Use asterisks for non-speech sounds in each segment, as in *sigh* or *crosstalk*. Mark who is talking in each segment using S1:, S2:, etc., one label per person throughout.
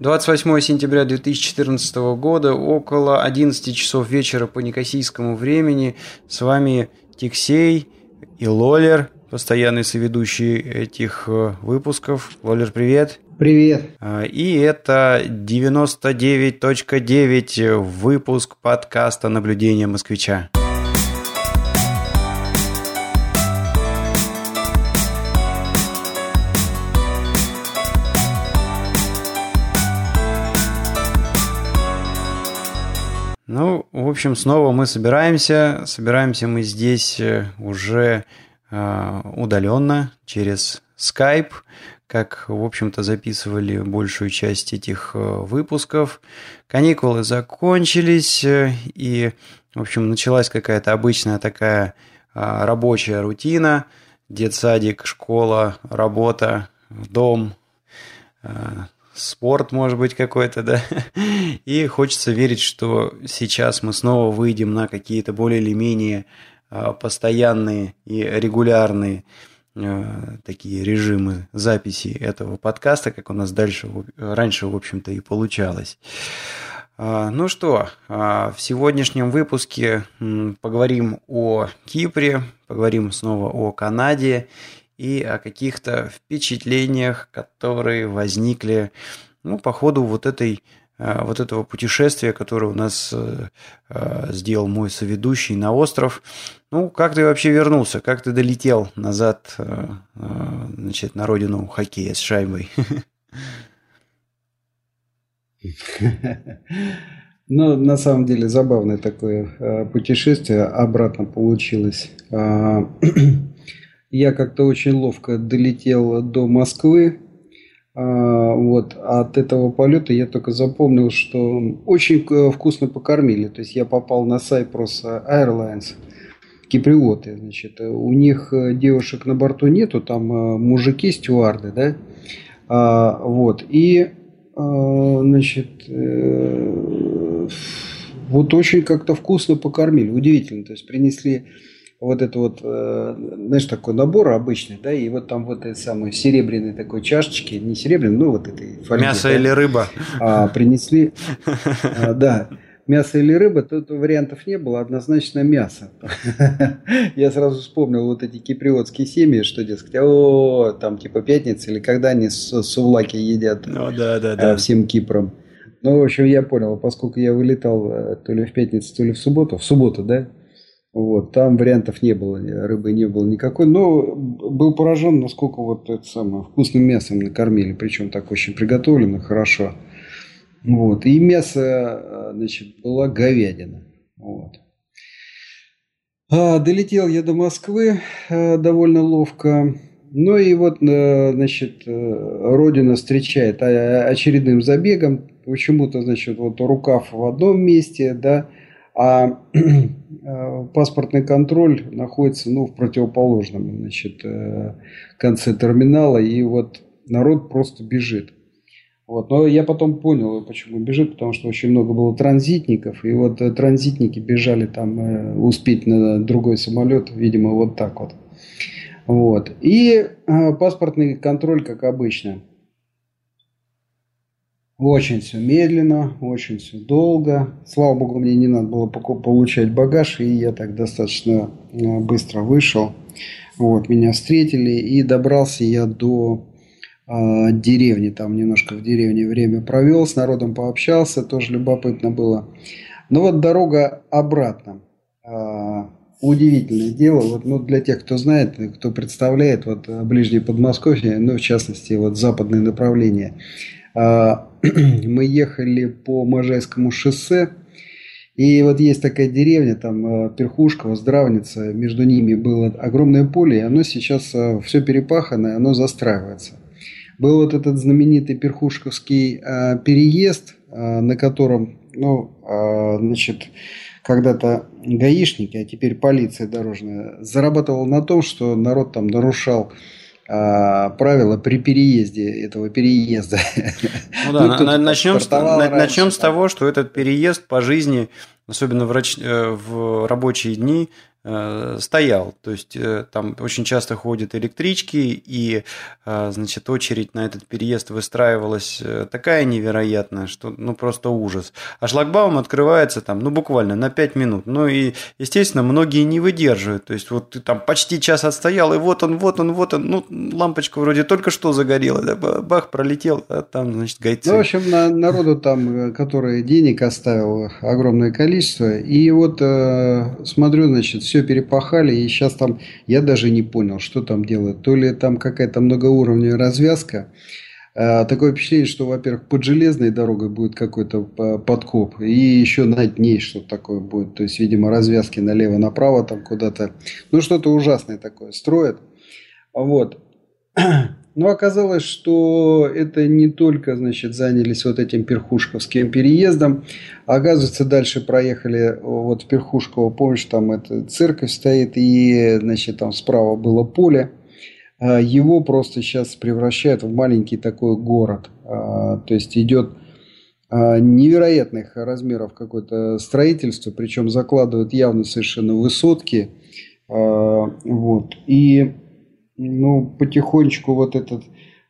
S1: 28 сентября 2014 года, около 11 часов вечера по некосийскому времени. С вами Тиксей и Лолер, постоянный соведущий этих э, выпусков. Лолер, привет.
S2: Привет.
S1: А, и это 99.9 выпуск подкаста «Наблюдение москвича». Ну, в общем, снова мы собираемся. Собираемся мы здесь э, уже э, удаленно через Skype, как, в общем-то, записывали большую часть этих э, выпусков. Каникулы закончились, и, в общем, началась какая-то обычная такая рабочая рутина. Детсадик, школа, работа, дом, спорт, может быть, какой-то, да. *laughs* И хочется верить, что сейчас мы снова выйдем на какие-то более или менее а, постоянные и регулярные а, такие режимы записи этого подкаста, как у нас дальше, раньше, в общем-то, и получалось. А, ну что, в сегодняшнем выпуске поговорим о Кипре, поговорим снова о Канаде и о каких-то впечатлениях, которые возникли ну, по ходу вот этой э, вот этого путешествия, которое у нас э, э, сделал мой соведущий на остров. Ну, как ты вообще вернулся? Как ты долетел назад значит, на родину хоккея с шайбой? *laughs*
S2: Ну, на самом деле, забавное такое путешествие. Обратно получилось. *clears throat* А, я как-то очень ловко долетел до Москвы. А, вот. От этого полета я только запомнил, что очень вкусно покормили. То есть я попал на Cyprus Airlines, киприоты. Значит, у них девушек на борту нету, там э, мужики, стюарды, да. А, вот. И, а, значит, э, вот очень как-то вкусно покормили. Удивительно. То есть принесли вот это вот, э, знаешь, такой набор обычный, да, и вот там вот этой самой серебряной такой чашечки, не серебряной, ну вот этой
S1: фольги. Мясо да, или рыба.
S2: А, принесли, *laughs* а, да, мясо или рыба, тут вариантов не было, однозначно мясо. *laughs* Я сразу вспомнил вот эти киприотские семьи, что, дескать, о, там типа пятница, или когда они сувлаки едят
S1: ну, да, да, да.
S2: всем Кипром. Ну, в общем, я понял, поскольку я вылетал э, то ли в пятницу, то ли в субботу, в субботу, да, вот, там вариантов не было, рыбы не было никакой. Но был поражен, насколько вот это самое вкусным мясом накормили. Причем так очень приготовлено, хорошо. Вот. И мясо, значит, была говядина. Вот. А, долетел я до Москвы а, довольно ловко. Ну и вот, а, значит, э, Родина встречает очередным забегом. Почему-то, значит, вот рукав в одном месте, да, а *clears throat* э, паспортный контроль находится ну, в противоположном значит, э, конце терминала, и вот народ просто бежит. Вот. Но я потом понял, почему бежит, потому что очень много было транзитников, и вот э, транзитники бежали там успеть на другой самолет, видимо, вот так вот. Вот. И паспортный контроль, как обычно – очень все медленно, очень все долго. Слава богу, мне не надо было получать багаж, и я так достаточно э, быстро вышел. Вот, меня встретили, и добрался я до э, деревни. Там немножко в деревне время провел, с народом пообщался, тоже любопытно было. Но вот дорога обратно. Э, удивительное дело. Вот, ну, для тех, кто знает, кто представляет вот, ближнее Подмосковье, ну, в частности, вот западное направление. А, *clears throat* мы ехали по Можайскому шоссе, и вот есть такая деревня, там э, Перхушка, Здравница, между ними было огромное поле, и оно сейчас э, все перепахано, оно застраивается. Был вот этот знаменитый Перхушковский э, переезд, на котором, ну, значит, когда-то гаишники, а теперь полиция дорожная, зарабатывала на том, что народ там нарушал а, правила при переезде этого переезда.
S1: Ну да, ну, начнем, с, начнем раньше, с того, что этот переезд по жизни, особенно в, в рабочие дни, э, стоял. То есть э, там очень часто ходят электрички, и, э, значит, очередь на этот переезд выстраивалась э, такая невероятная, что, ну, просто ужас. А шлагбаум открывается там, ну, буквально на 5 минут. Ну, и, естественно, многие не выдерживают. То есть вот ты там почти час отстоял, и вот он, вот он, вот он, ну, лампочка вроде только что загорела, да, бах, пролетел, а там, значит, гайцы.
S2: Ну, в общем, на, народу там, который денег оставил, огромное количество, и вот э, смотрю, значит, все перепахали, и сейчас там, я даже не понял, что там делают. То ли там какая-то многоуровневая развязка, э, Такое впечатление, что, во-первых, под железной дорогой будет какой-то э, подкоп, и еще над ней что-то такое будет. То есть, видимо, развязки налево-направо там куда-то. Ну, что-то ужасное такое строят. Вот. Но оказалось, что это не только, значит, занялись вот этим перхушковским переездом. Оказывается, дальше проехали вот в Перхушково, помнишь, там эта церковь стоит, и, значит, там справа было поле. А его просто сейчас превращают в маленький такой город. А, то есть идет а, невероятных размеров какое-то строительство, причем закладывают явно совершенно высотки. Вот. И ну, потихонечку вот этот,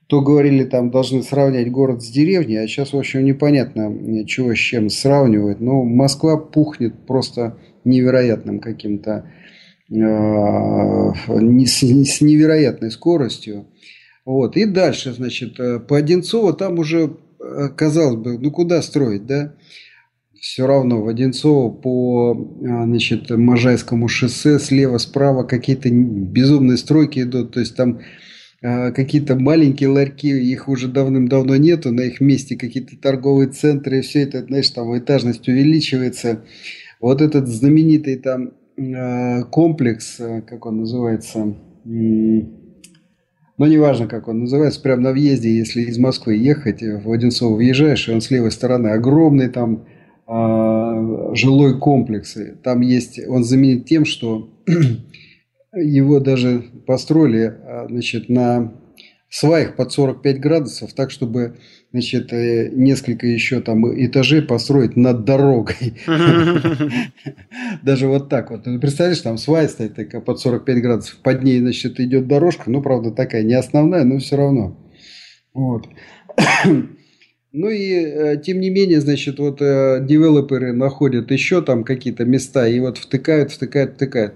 S2: то говорили, там должны сравнять город с деревней, а сейчас, в общем, непонятно, чего с чем сравнивать. Ну, Москва пухнет просто невероятным каким-то, э, с, с невероятной скоростью. Вот. И дальше, значит, э, по Одинцово там уже, э, казалось бы, ну куда строить, да? Все равно в Одинцово по а, значит, Можайскому шоссе слева-справа какие-то безумные стройки идут. То есть там а, какие-то маленькие ларьки, их уже давным-давно нету, на их месте какие-то торговые центры, и все это, знаешь, там этажность увеличивается. Вот этот знаменитый там а, комплекс, как он называется, ну, неважно, как он называется, прямо на въезде, если из Москвы ехать, в Одинцово въезжаешь, и он с левой стороны огромный, там жилой комплекс. Там есть, он знаменит тем, что *clears throat* его даже построили а, значит, на сваях под 45 градусов, так, чтобы значит, э, несколько еще там этажей построить над дорогой. *laughs* Даже вот так вот. Ну, представляешь, там свая стоит такая под 45 градусов, под ней, значит, идет дорожка, ну, правда, такая не основная, но все равно. Вот. *clears throat* Ну и э, тем не менее, значит, вот э, девелоперы находят еще там какие-то места и вот втыкают, втыкают, втыкают.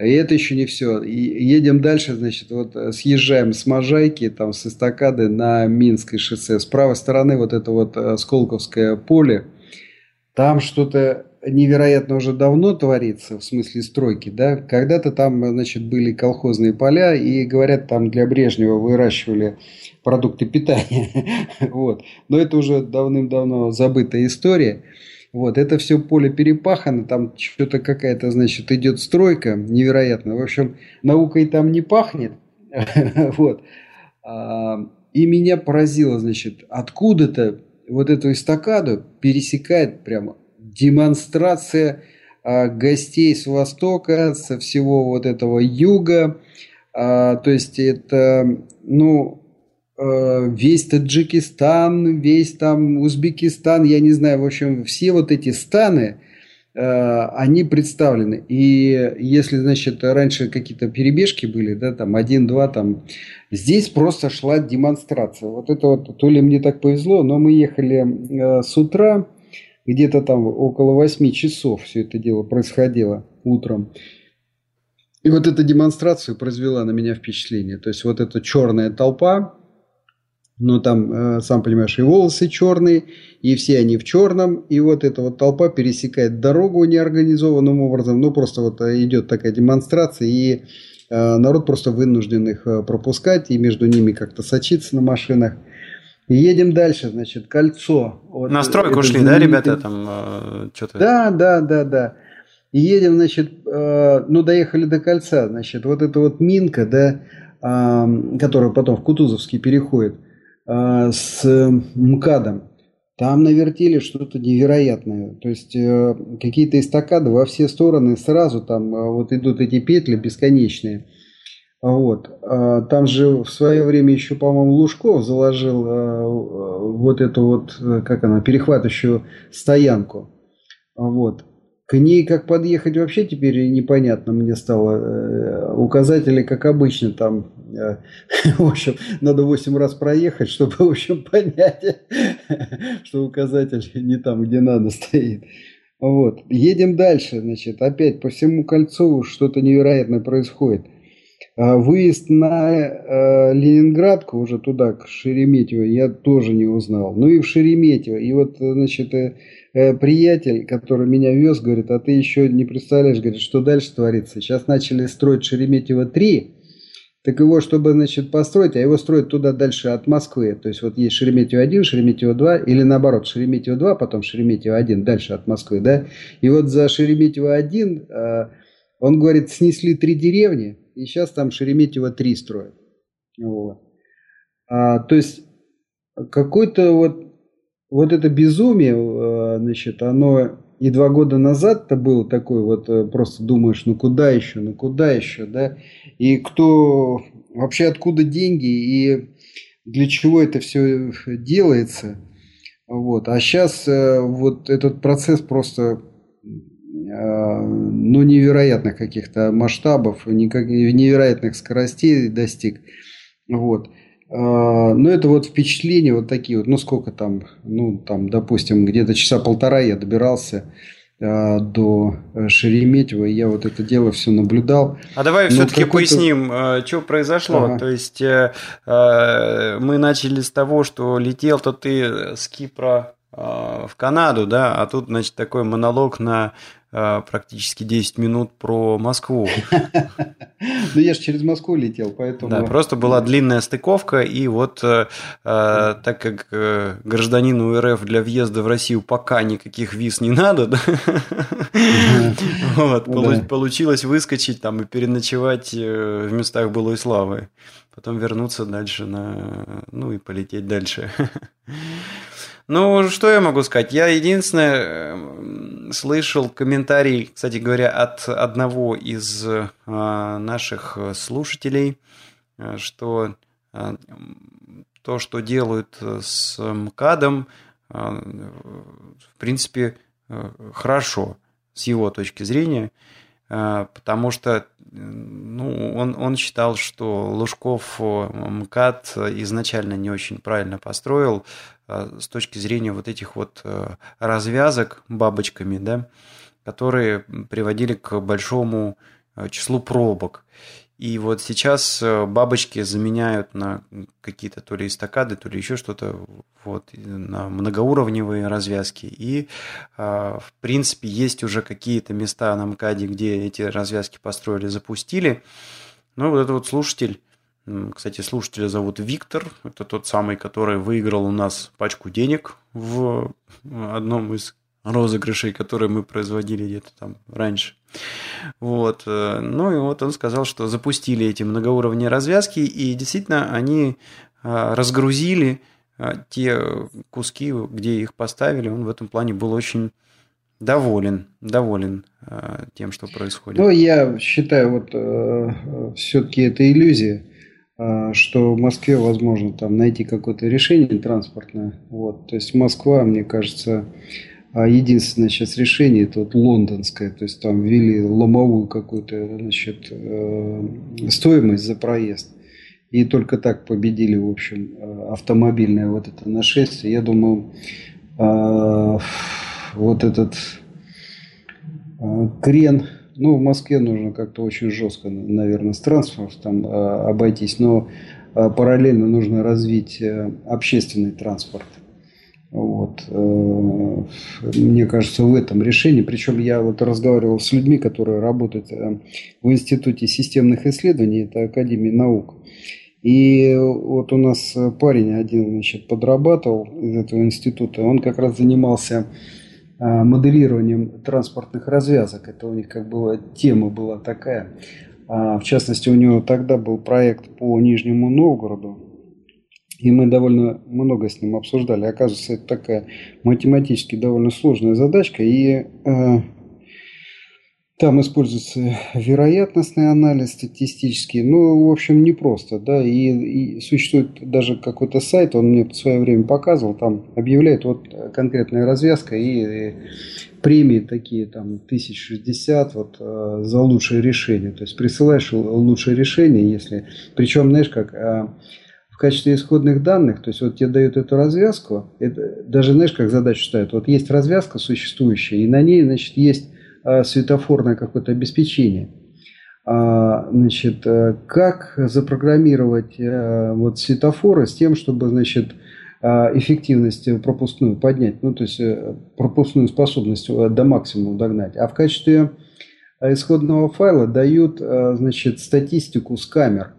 S2: И это еще не все. И едем дальше, значит, вот э, съезжаем с Можайки, там, с эстакады на Минское шоссе. С правой стороны вот это вот Сколковское поле. Там что-то невероятно уже давно творится, в смысле стройки, да. Когда-то там, значит, были колхозные поля, и, говорят, там для Брежнева выращивали продукты питания. *laughs* вот. Но это уже давным-давно забытая история. Вот, это все поле перепахано, там что-то какая-то, значит, идет стройка невероятная. В общем, наукой там не пахнет. *laughs* вот. А, и меня поразило, значит, откуда-то вот эту эстакаду пересекает прямо демонстрация а, гостей с Востока, со всего вот этого юга. А, то есть это, ну, Э, весь Таджикистан, весь там Узбекистан, я не знаю, в общем, все вот эти станы, они представлены. И если, значит, раньше какие-то перебежки были, да, там один-два, там, здесь просто шла демонстрация. Вот это вот, то ли мне так повезло, но мы ехали с утра, где-то там около 8 часов все это дело происходило утром. И вот эта демонстрация произвела на меня впечатление. То есть вот эта черная толпа, но там, э, сам понимаешь, и волосы черные, и все они в черном, и вот эта вот толпа пересекает дорогу неорганизованным образом, ну просто вот э, идет такая демонстрация, и э, народ просто вынужден их пропускать, и между ними как-то сочиться на машинах. Едем дальше, значит, кольцо.
S1: Вот на стройку шли, да, ребята, там э,
S2: что-то? Да, да, да, да. И едем, значит, э, ну, доехали до кольца, значит, вот эта вот Минка, да, э, которая потом в Кутузовский переходит – Э, с МКАДом. Там навертели что-то невероятное. То есть э, какие-то эстакады во все стороны сразу там э, вот идут эти петли бесконечные. Вот. Там же в свое время еще, по-моему, Лужков заложил вот эту вот, как она, перехватывающую стоянку. Вот. К ней как подъехать вообще теперь непонятно мне стало. Э, указатели, как обычно, там, э, *laughs* в общем, надо 8 раз проехать, чтобы, в общем, понять, *laughs* что указатель не там, где надо *laughs* стоит. Вот. Едем дальше, значит, опять по всему кольцу что-то невероятное происходит. А выезд на э, Ленинградку, уже туда, к Шереметьево, я тоже не узнал. Ну и в Шереметьево. И вот, значит, э, э, приятель, который меня вез, говорит, а ты еще не представляешь, говорит, что дальше творится. Сейчас начали строить Шереметьево 3, так его, чтобы, значит, построить, а его строят туда дальше от Москвы. То есть вот есть Шереметьево 1, Шереметьево 2, или наоборот, Шереметьево 2, потом Шереметьево 1, дальше от Москвы, да. И вот за Шереметьево 1, э, он говорит, снесли три деревни, и сейчас там Шереметьево 3 строят. Вот. А, то есть какой-то вот, вот это безумие, э, значит, оно и два года назад это было такое вот, э, просто думаешь, ну куда еще, ну куда еще, да? И кто, вообще откуда деньги и для чего это все делается? Вот. А сейчас э, вот этот процесс просто ну, невероятных каких-то масштабов, невероятных скоростей достиг. Вот. А, ну, это вот впечатления вот такие вот, ну, сколько там, ну, там, допустим, где-то часа полтора я добирался а, до Шереметьево, и я вот это дело все наблюдал.
S1: А давай все-таки поясним, что произошло. Ага. То есть э, мы начали с того, что летел-то ты с Кипра в Канаду, да, а тут, значит, такой монолог на практически 10 минут про Москву. *laughs*
S2: Ну, я же через Москву летел, поэтому...
S1: Да, просто была длинная стыковка, и вот э, э, так как э, гражданину РФ для въезда в Россию пока никаких виз не надо, *laughs* получилось выскочить там и переночевать в местах былой славы. Потом вернуться дальше на... Ну, и полететь дальше. *laughs* Ну, что я могу сказать? Я единственное эм, слышал комментарий, кстати говоря, от одного из э, наших слушателей, э, что э, то, что делают с МКАДом, в принципе, хорошо с его точки зрения, потому что ну, он, он считал, что Лужков МКАД изначально не очень правильно построил, Э, с точки зрения вот этих вот э, развязок бабочками, да, которые приводили к большому э, числу пробок. И вот сейчас бабочки заменяют на какие-то то ли эстакады, то ли еще что-то, вот, на многоуровневые развязки. И, в принципе, есть уже какие-то места на МКАДе, где эти развязки построили, запустили. Но вот этот вот слушатель кстати, слушателя зовут Виктор. Это тот самый, который выиграл у нас пачку денег в одном из розыгрышей, которые мы производили где-то там раньше. Вот. Э, ну и вот он сказал, что запустили эти многоуровневые развязки, и действительно они а, разгрузили а, те куски, где их поставили. Он в этом плане был очень доволен, доволен а, тем, что происходит.
S2: Ну, я считаю, вот э, все-таки это иллюзия что в Москве возможно там найти какое-то решение транспортное. Вот. То есть Москва, мне кажется, а, единственное сейчас решение это вот лондонское, то есть там ввели ломовую какую-то значит, э, стоимость за проезд. И только так победили, в общем, э, автомобильное вот это нашествие. Я думаю, а, вот этот крен ну, в Москве нужно как-то очень жестко, наверное, с транспортом э, обойтись, но э, параллельно нужно развить э, общественный транспорт. Вот. Мне кажется, в этом решении, причем я вот разговаривал с людьми, которые работают в Институте системных исследований, это Академия наук. И вот у нас парень один значит, подрабатывал из этого института, он как раз занимался Э, моделированием транспортных развязок. Это у них как бы тема была такая. А, в частности, у него тогда был проект по Нижнему Новгороду. И мы довольно много с ним обсуждали. Оказывается, это такая математически довольно сложная задачка. И э, Там используется вероятностный анализ статистический. Ну, в общем, непросто, да. И, и существует даже какой-то сайт, он мне в свое время показывал, там объявляет вот конкретная развязка и, и премии такие, там, 1060 вот, э, за лучшее решение. То есть присылаешь лучшее решение, если... Причем, знаешь, как... Э, в качестве исходных данных, то есть вот тебе дают эту развязку, это, даже знаешь, как задачу ставят, вот есть развязка существующая, и на ней, значит, есть а, светофорное какое-то обеспечение. А, значит, э, как запрограммировать э, вот светофоры с тем, чтобы, значит, а, эффективность пропускную поднять, ну, то есть э, пропускную способность до максимума догнать. А в качестве исходного файла дают, значит, статистику с камер.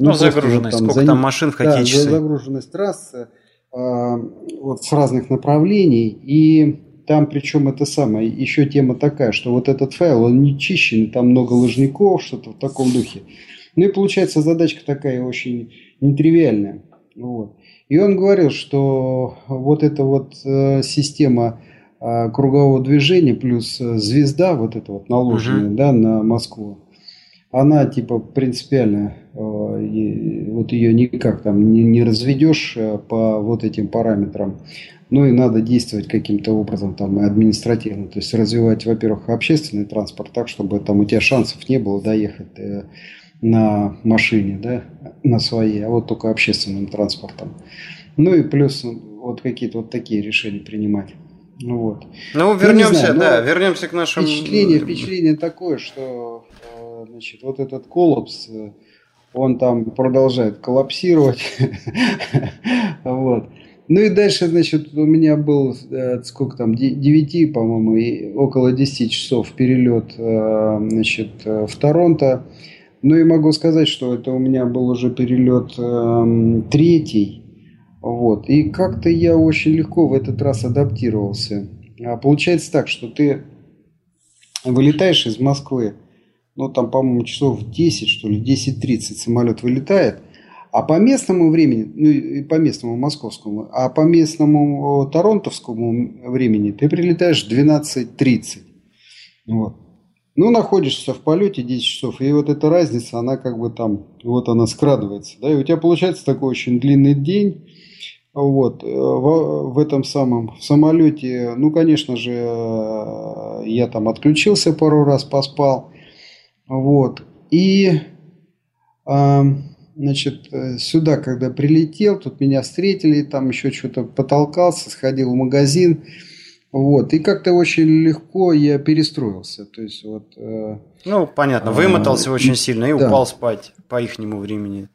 S1: Ну, ну загруженность, там, сколько за... там машин в какие да, часы.
S2: загруженность трассы вот с разных направлений. И там причем это самое, еще тема такая, что вот этот файл, он не чищен, там много ложников, что-то в таком духе. Ну и получается задачка такая очень нетривиальная. Вот. И он говорил, что вот эта вот э, система э, кругового движения плюс э, звезда, вот эта вот наложенная, угу. да, на Москву, она типа принципиально, э, вот ее никак там не, не разведешь э, по вот этим параметрам. Ну и надо действовать каким-то образом там административно. То есть развивать, во-первых, общественный транспорт так, чтобы там у тебя шансов не было доехать э, на машине, да, на своей, а вот только общественным транспортом. Ну и плюс вот какие-то вот такие решения принимать. Ну вот.
S1: Ну, вернемся, знаю, да, вернемся к нашему...
S2: Впечатление, впечатление такое, что значит, вот этот коллапс, э, он там продолжает коллапсировать. *laughs* вот. Ну и дальше, значит, у меня был, э, сколько там, 9, по-моему, и около 10 часов перелет, э, значит, в Торонто. Ну и могу сказать, что это у меня был уже перелет третий. Вот. И как-то я очень легко в этот раз адаптировался. А получается так, что ты вылетаешь из Москвы, ну там, по-моему, часов 10, что ли, 10.30 самолет вылетает – а по местному времени, ну и по местному московскому, а по местному торонтовскому времени ты прилетаешь в 12.30. Вот. Ну, находишься в полете 10 часов, и вот эта разница, она как бы там, вот она скрадывается. Да, и у тебя получается такой очень длинный день. Вот, в, в этом самом в самолете, ну, конечно же, я там отключился пару раз, поспал. Вот. И значит, э, сюда, когда прилетел, тут меня встретили, там еще что-то потолкался, сходил в магазин. Вот. И как-то очень легко я перестроился. То есть, вот,
S1: э, ну, понятно, вымотался а, очень сильно и да. упал спать по ихнему времени.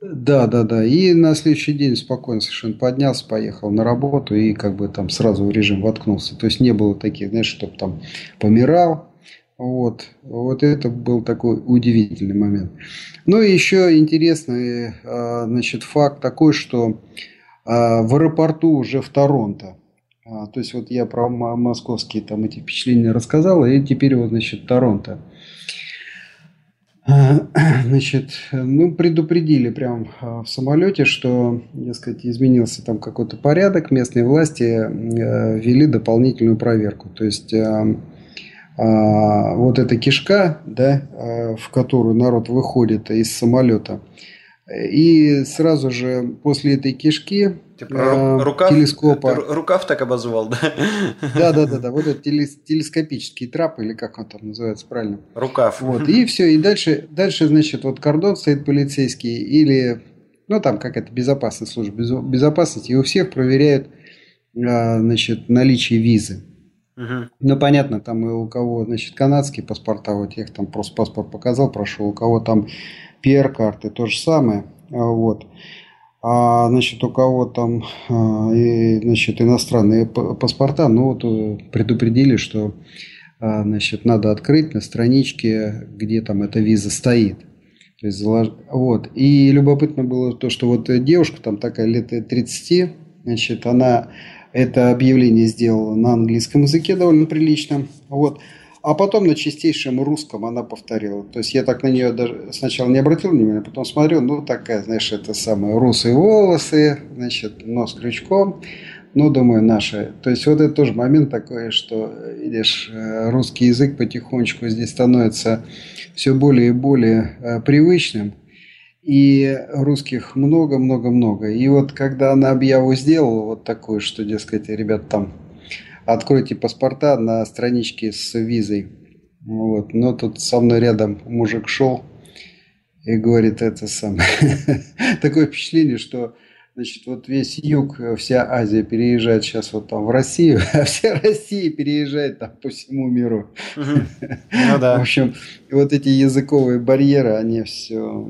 S2: Да, да, да. И на следующий день спокойно совершенно поднялся, поехал на работу и как бы там сразу в режим воткнулся. То есть не было таких, знаешь, чтобы там помирал, вот, вот это был такой удивительный момент. Ну и еще интересный а, значит, факт такой, что а, в аэропорту уже в Торонто, а, то есть вот я про московские там эти впечатления рассказал, и теперь вот, значит, Торонто. *clears throat* Значит, ну, предупредили прям в самолете, что, сказать, изменился там какой-то порядок, местные власти ввели дополнительную проверку. То есть вот эта кишка, да, а, в которую народ выходит из самолета, и сразу же после этой кишки
S1: типа, э, рукав, телескопа... Рукав так обозвал, да?
S2: Да, да, да, да. Вот этот телескопический трап, или как он там называется правильно.
S1: Рукав.
S2: Вот, и все. И дальше, дальше, значит, вот кордон стоит полицейский, или, ну, там какая-то безопасная служба безопасности, и у всех проверяют, значит, наличие визы. Угу. Ну, понятно, там и у кого, значит, канадские паспорта, вот я их там просто паспорт показал, прошел, у кого там PR-карты, то же самое, а, вот. А, значит, у кого там, а, и, значит, иностранные паспорта, ну, вот э, предупредили, что, а, значит, надо открыть на страничке, где там эта виза стоит. То есть, вот. И любопытно было то, что вот девушка там такая лет 30, значит, она это объявление сделала на английском языке довольно прилично. Вот. А потом на чистейшем русском она повторила. То есть я так на нее даже сначала не обратил внимания, потом смотрю, ну такая, знаешь, это самое, русые волосы, значит, нос крючком, ну, думаю, наши. То есть вот это тоже момент такой, что, видишь, э, русский язык потихонечку здесь становится все более и более э, привычным. И русских много-много-много. И вот когда она объяву сделала вот такую, что, дескать, ребят, там, откройте паспорта на страничке с визой. Вот. Но тут со мной рядом мужик шел и говорит это самое. *laughs* Такое впечатление, что Значит, вот весь юг, вся Азия переезжает сейчас вот там в Россию, *laughs* а вся Россия переезжает там по всему миру. Ну да. *laughs* В общем, вот эти языковые барьеры, они все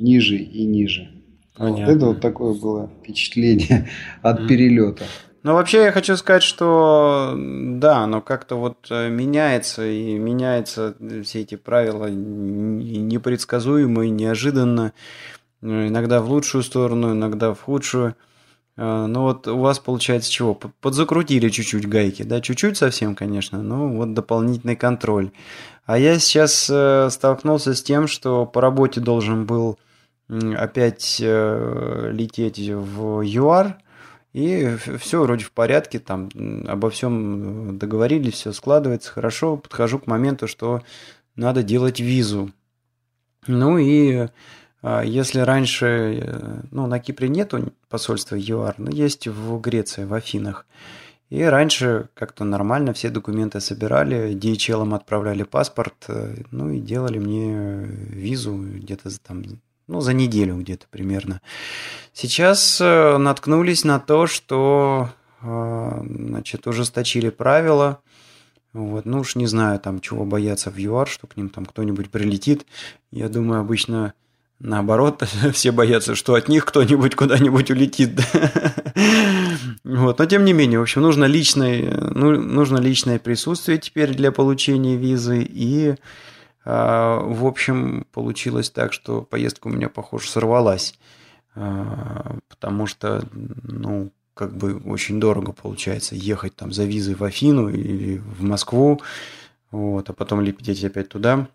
S2: ниже и ниже. Понятно. Вот это вот такое было впечатление *laughs* от перелета.
S1: Ну, вообще я хочу сказать, что да, но как-то вот э, меняется, и меняются все эти правила непредсказуемо и неожиданно. Ну, иногда в лучшую сторону, иногда в худшую. Ну вот у вас получается чего? Подзакрутили чуть-чуть гайки, да, чуть-чуть совсем, конечно, но вот дополнительный контроль. А я сейчас э, столкнулся с тем, что по работе должен был опять э, лететь в ЮАР, и все вроде в порядке, там обо всем договорились, все складывается хорошо. Подхожу к моменту, что надо делать визу. Ну и а если раньше, э, ну, на Кипре нету посольства ЮАР, но есть в Греции, в Афинах. И раньше как-то нормально все документы собирали, DHL отправляли паспорт, э, ну и делали мне визу где-то там, ну, за неделю где-то примерно. Сейчас э, наткнулись на то, что, значит, ужесточили правила, вот, ну уж не знаю, там, чего бояться в ЮАР, что к ним там кто-нибудь прилетит. Я думаю, обычно Наоборот, *laughs* все боятся, что от них кто-нибудь куда-нибудь улетит. *laughs* вот. Но тем не менее, в общем, нужно личное, ну, нужно личное присутствие теперь для получения визы. И, в общем, получилось так, что поездка у меня, похоже, сорвалась. А, потому что, ну, как бы очень дорого получается ехать там за визой в Афину или в Москву, вот, а потом лететь опять туда.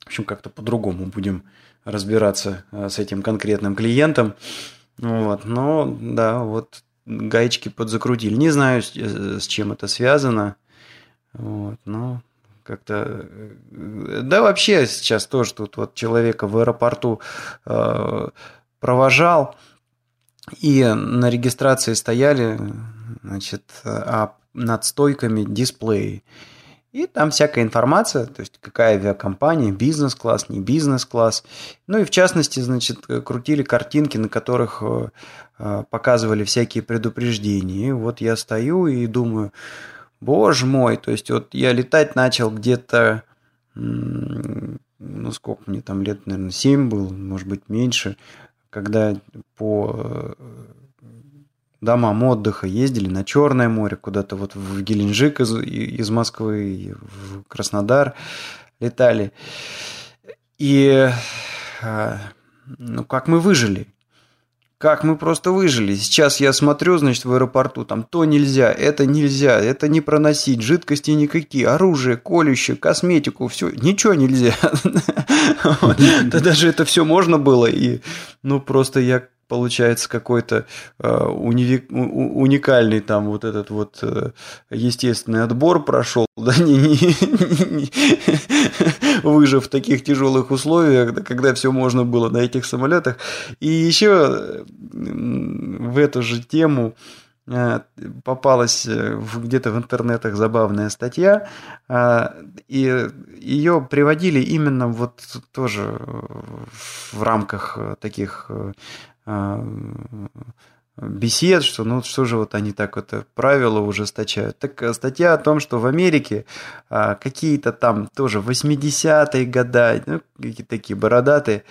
S1: В общем, как-то по-другому будем разбираться э, с этим конкретным клиентом. Вот. Но да, вот гаечки подзакрутили. Не знаю, э, с чем это связано. Вот, но как-то... Э, да вообще сейчас тоже тут вот человека в аэропорту э, провожал, и на регистрации стояли, значит, а над стойками дисплеи. И там всякая информация, то есть какая авиакомпания, бизнес-класс, не бизнес-класс. Ну и в частности, значит, крутили картинки, на которых э, э, показывали всякие предупреждения. И вот я стою и думаю, боже мой, то есть вот я летать начал где-то, ну сколько мне там лет, наверное, 7 было, может быть меньше, когда по э, домам отдыха ездили на Черное море, куда-то вот в Геленджик из, из Москвы, в Краснодар летали. И а, ну, как мы выжили? Как мы просто выжили. Сейчас я смотрю, значит, в аэропорту, там то нельзя, это нельзя, это не проносить, жидкости никакие, оружие, колющее, косметику, все, ничего нельзя. *laughs* Да даже это все можно было, и ну просто я получается какой-то э, уни, уникальный там вот этот вот э, естественный отбор прошел, *laughs* да, не, не, не, выжив в таких тяжелых условиях, да, когда все можно было на этих самолетах. И еще в эту же тему э, попалась где-то в интернетах забавная статья, и ее приводили именно вот тоже в рамках таких бесед, что ну что же вот они так вот правила ужесточают. Так э, статья о том, что в Америке а, какие-то там тоже 80-е года, ну, какие-то такие бородатые,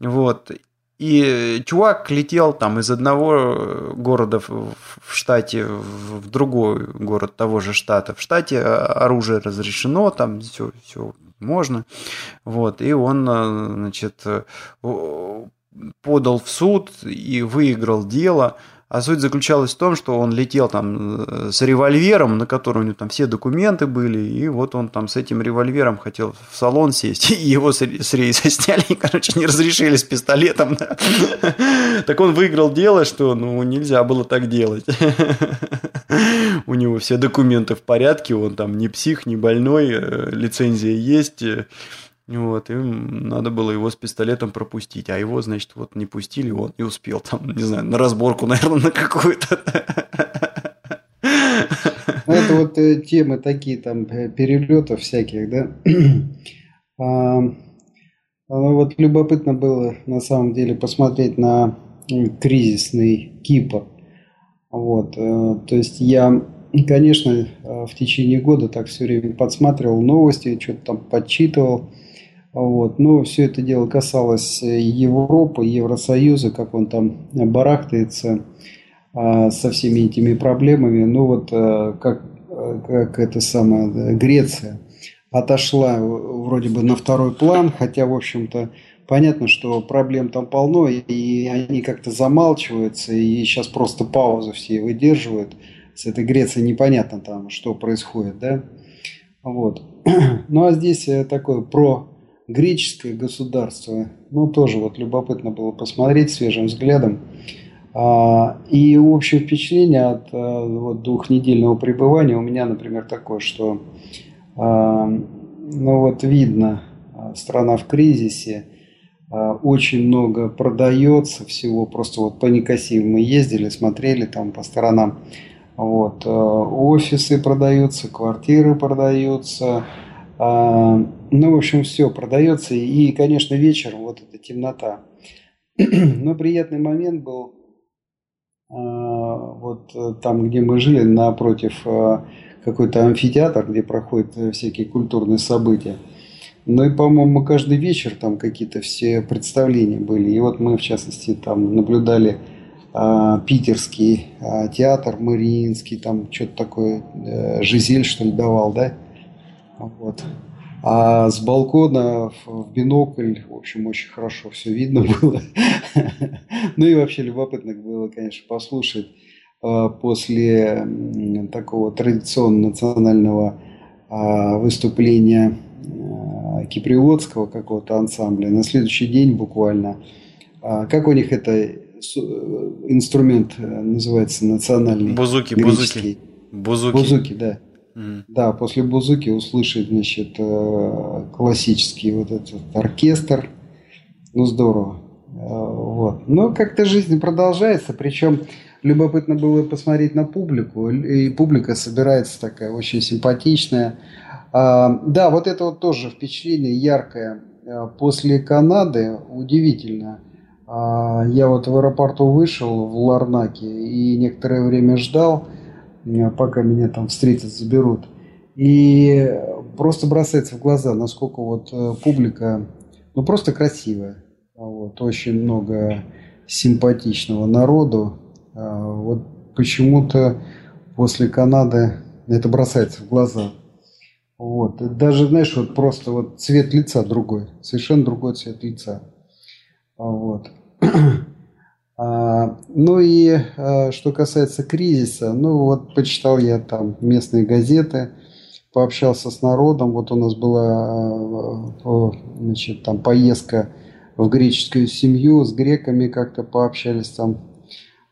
S1: вот, и чувак летел там из одного города в штате в другой город того же штата. В штате а, оружие разрешено, там все, все можно. Вот, и он, э, значит, подал в суд и выиграл дело А суть заключалась в том, что он летел там э, с револьвером, на котором у него там все документы были, и вот он там с этим револьвером хотел в салон сесть, *laughs* и его с рейса сняли, и, короче, не разрешили с пистолетом. *laughs* Так он выиграл дело, что ну нельзя было так делать. *laughs* У него все документы в порядке, он там не псих, не больной, э, лицензия есть, э, вот, и надо было его с пистолетом пропустить. А его, значит, вот не пустили, он не успел там, *laughs* не знаю, на разборку, *laughs* наверное, на какую-то.
S2: Ну, это вот э, темы такие там э, перелетов всяких, да. *clears throat* А, вот любопытно было на самом деле посмотреть на кризисный Кипр. Вот, э, то есть я, конечно, в течение года так все время подсматривал новости, что-то там подсчитывал. Вот. Но все это дело касалось Европы, Евросоюза, как он там барахтается а, со всеми этими проблемами. Ну вот а, как, как это самое, Греция отошла вроде бы на второй план, хотя, в общем-то, понятно, что проблем там полно, и они как-то замалчиваются, и сейчас просто паузу все выдерживают. С этой Грецией непонятно там, что происходит, да? Вот. *clears throat* Ну а здесь э, такое про греческое государство, ну, тоже вот любопытно было посмотреть свежим взглядом. А, и общее впечатление от а, вот, двухнедельного пребывания у меня, например, такое, что а, ну вот видно, страна в кризисе, очень много продается всего, просто вот по Никосии мы ездили, смотрели там по сторонам, вот, офисы продаются, квартиры продаются, а, ну, в общем, все продается. И, конечно, вечер, вот эта темнота. *clears throat* Но приятный момент был а, вот там, где мы жили, напротив а, какой-то амфитеатр, где проходят всякие культурные события. Ну и, по-моему, каждый вечер там какие-то все представления были. И вот мы, в частности, там наблюдали а, питерский а, театр, Мариинский, там что-то такое, а, Жизель, что ли, давал, да? Вот. А с балкона в бинокль, в общем, очень хорошо все видно *laughs* было. Ну и вообще любопытно было, конечно, послушать а, после такого традиционного национального а, выступления а, киприотского какого-то ансамбля. На следующий день буквально. Как у них это инструмент э, называется национальный?
S1: Бузуки, бузуки.
S2: Бузуки. Бузуки, да. Да, после Бузуки услышать, значит, э, классический вот этот оркестр. Ну, здорово. Э, вот. Но как-то жизнь продолжается, причем любопытно было посмотреть на публику, и публика собирается такая очень симпатичная. А, да, вот это вот тоже впечатление яркое. Э, после Канады удивительно. А, я вот в аэропорту вышел в Ларнаке и некоторое время ждал – пока меня там встретят, заберут. И просто бросается в глаза, насколько вот э, публика, ну просто красивая. Вот, очень много симпатичного народу. А, вот почему-то после Канады это бросается в глаза. Вот. Даже, знаешь, вот просто вот цвет лица другой, совершенно другой цвет лица. Вот. *clears throat* А, ну и а, что касается кризиса, ну вот почитал я там местные газеты, пообщался с народом. Вот у нас была а, значит, там поездка в греческую семью, с греками как-то пообщались там.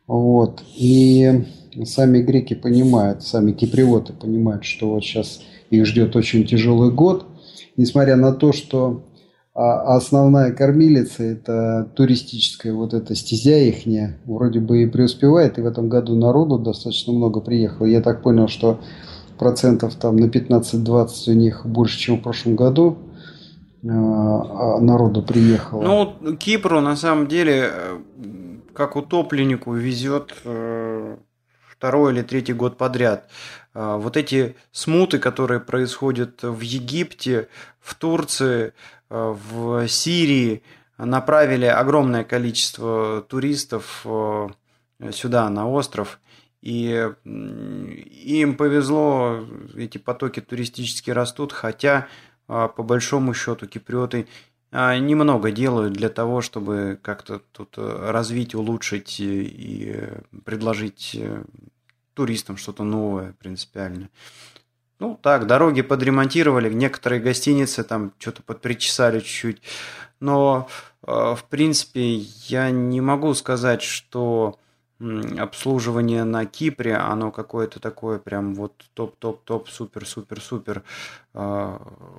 S2: Вот. И сами греки понимают, сами киприоты понимают, что вот сейчас их ждет очень тяжелый год. Несмотря на то, что а основная кормилица – это туристическая вот эта стезя ихняя, вроде бы и преуспевает, и в этом году народу достаточно много приехало. Я так понял, что процентов там на 15-20 у них больше, чем в прошлом году а, а народу приехало.
S1: Ну, Кипру на самом деле, э, как утопленнику, везет э, второй или третий год подряд. А, вот эти смуты, которые происходят в Египте, в Турции, в Сирии направили огромное количество туристов э, сюда, на остров. И им повезло, эти потоки туристические растут, хотя э, по большому счету киприоты немного делают для того, чтобы как-то тут развить, улучшить и предложить туристам что-то новое принципиально. Ну, так, дороги подремонтировали, некоторые гостиницы там что-то подпричесали чуть-чуть. Но, в принципе, я не могу сказать, что обслуживание на Кипре, оно какое-то такое прям вот топ-топ-топ, супер-супер-супер э,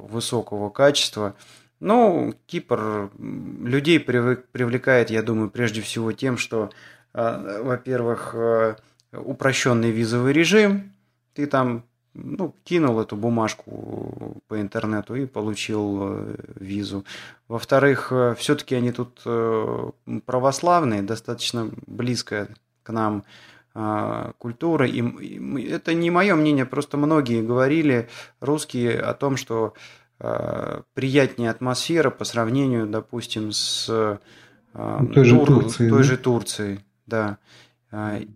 S1: высокого качества. Ну, Кипр людей привлекает, я думаю, прежде всего тем, что, э, во-первых, э, упрощенный визовый режим, ты там ну, кинул эту бумажку по интернету и получил э, визу. Во-вторых, э, все-таки они тут э, православные, достаточно близкая к нам культура. И это не мое мнение, просто многие говорили, русские, о том, что приятнее атмосфера по сравнению, допустим, с
S2: той, же Турцией,
S1: той да? же Турцией. Да.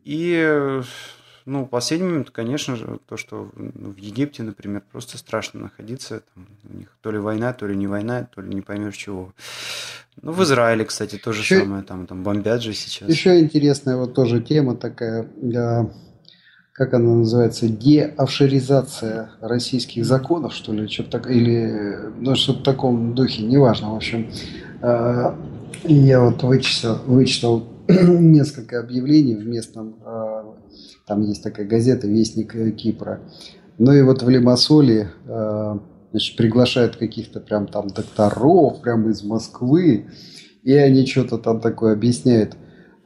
S1: И ну, последний момент, конечно же, то, что ну, в Египте, например, просто страшно находиться. Там, у них то ли война, то ли не война, то ли не поймешь чего. Ну, в Израиле, кстати, то же еще, самое. Там, там бомбят же сейчас.
S2: Еще интересная вот тоже тема такая, как она называется, деофшеризация российских законов, что ли, что-то так, или, ну, что-то в таком духе, неважно, в общем. А, я вот вычитал, вычитал *clears throat* несколько объявлений в местном а, там есть такая газета «Вестник э, Кипра». Ну и вот в Лимассоле э, значит, приглашают каких-то прям там докторов, прямо из Москвы, и они что-то там такое объясняют.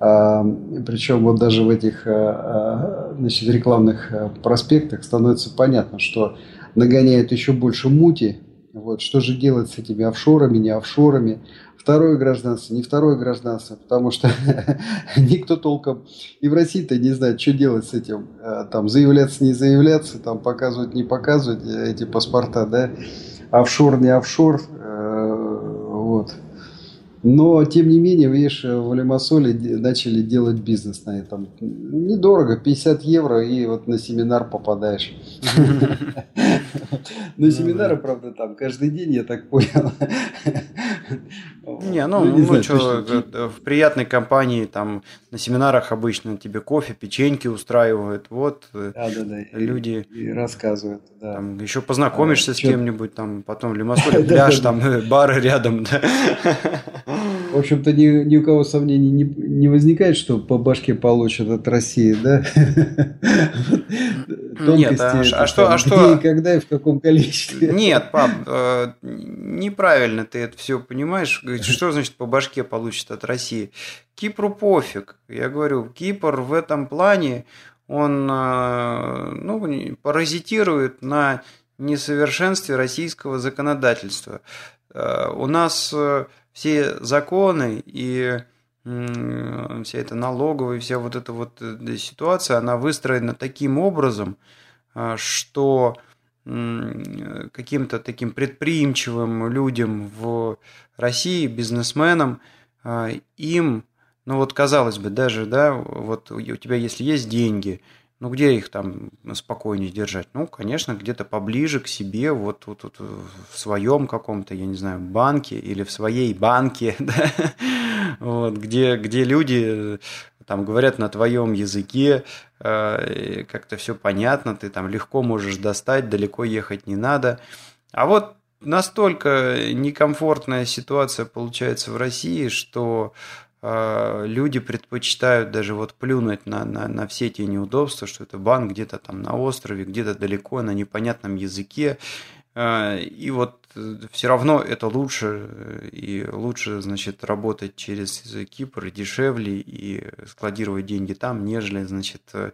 S2: А, причем вот даже в этих а, значит, рекламных проспектах становится понятно, что нагоняют еще больше мути. Вот, что же делать с этими офшорами, не офшорами? Второе гражданство, не второе гражданство, потому что *laughs* никто толком и в России-то не знает, что делать с этим. Э, там заявляться, не заявляться, там показывать, не показывать э, эти паспорта, да. Офшор, не офшор. Э, вот. Но, тем не менее, видишь, в Лимассоле начали делать бизнес на этом. Недорого, 50 евро, и вот на семинар попадаешь. *laughs* На семинары, правда, там каждый день, я так понял. *laughs*
S1: Не, ну, ну, ну что, в приятной компании, там, на семинарах обычно тебе кофе, печеньки устраивают, вот, да, да, да. люди...
S2: И рассказывают,
S1: да. Там, еще познакомишься а, с кем-нибудь, там, потом в Лимассоле *laughs* пляж, там, *laughs* бары рядом, да.
S2: В общем-то, ни, ни у кого сомнений не, не возникает, что по башке получат от России, да? *laughs*
S1: Нет, а, а что, а что?
S2: и когда и в каком количестве? *laughs*
S1: Нет, пап, э, неправильно ты это все понимаешь. Что значит по башке получат от России? Кипру пофиг. Я говорю, Кипр в этом плане он э, ну, паразитирует на несовершенстве российского законодательства. Э, у нас все законы и вся эта налоговая, вся вот эта вот э, ситуация, она выстроена таким образом, а, что каким-то таким предприимчивым людям в России, бизнесменам, а, им, ну вот казалось бы, даже, да, вот у тебя если есть деньги, ну, где их там спокойнее держать? Ну, конечно, где-то поближе к себе, вот, вот, вот в своем каком-то, я не знаю, банке или в своей банке, *laughs* да? вот, где, где люди там говорят на твоем языке, э, как-то все понятно, ты там легко можешь достать, далеко ехать не надо. А вот настолько некомфортная ситуация получается в России, что люди предпочитают даже вот плюнуть на, на, на все эти неудобства, что это банк где-то там на острове, где-то далеко, на непонятном языке. А, и вот э, все равно это лучше, э, и лучше, значит, работать через Кипр дешевле и складировать деньги там, нежели, значит, э,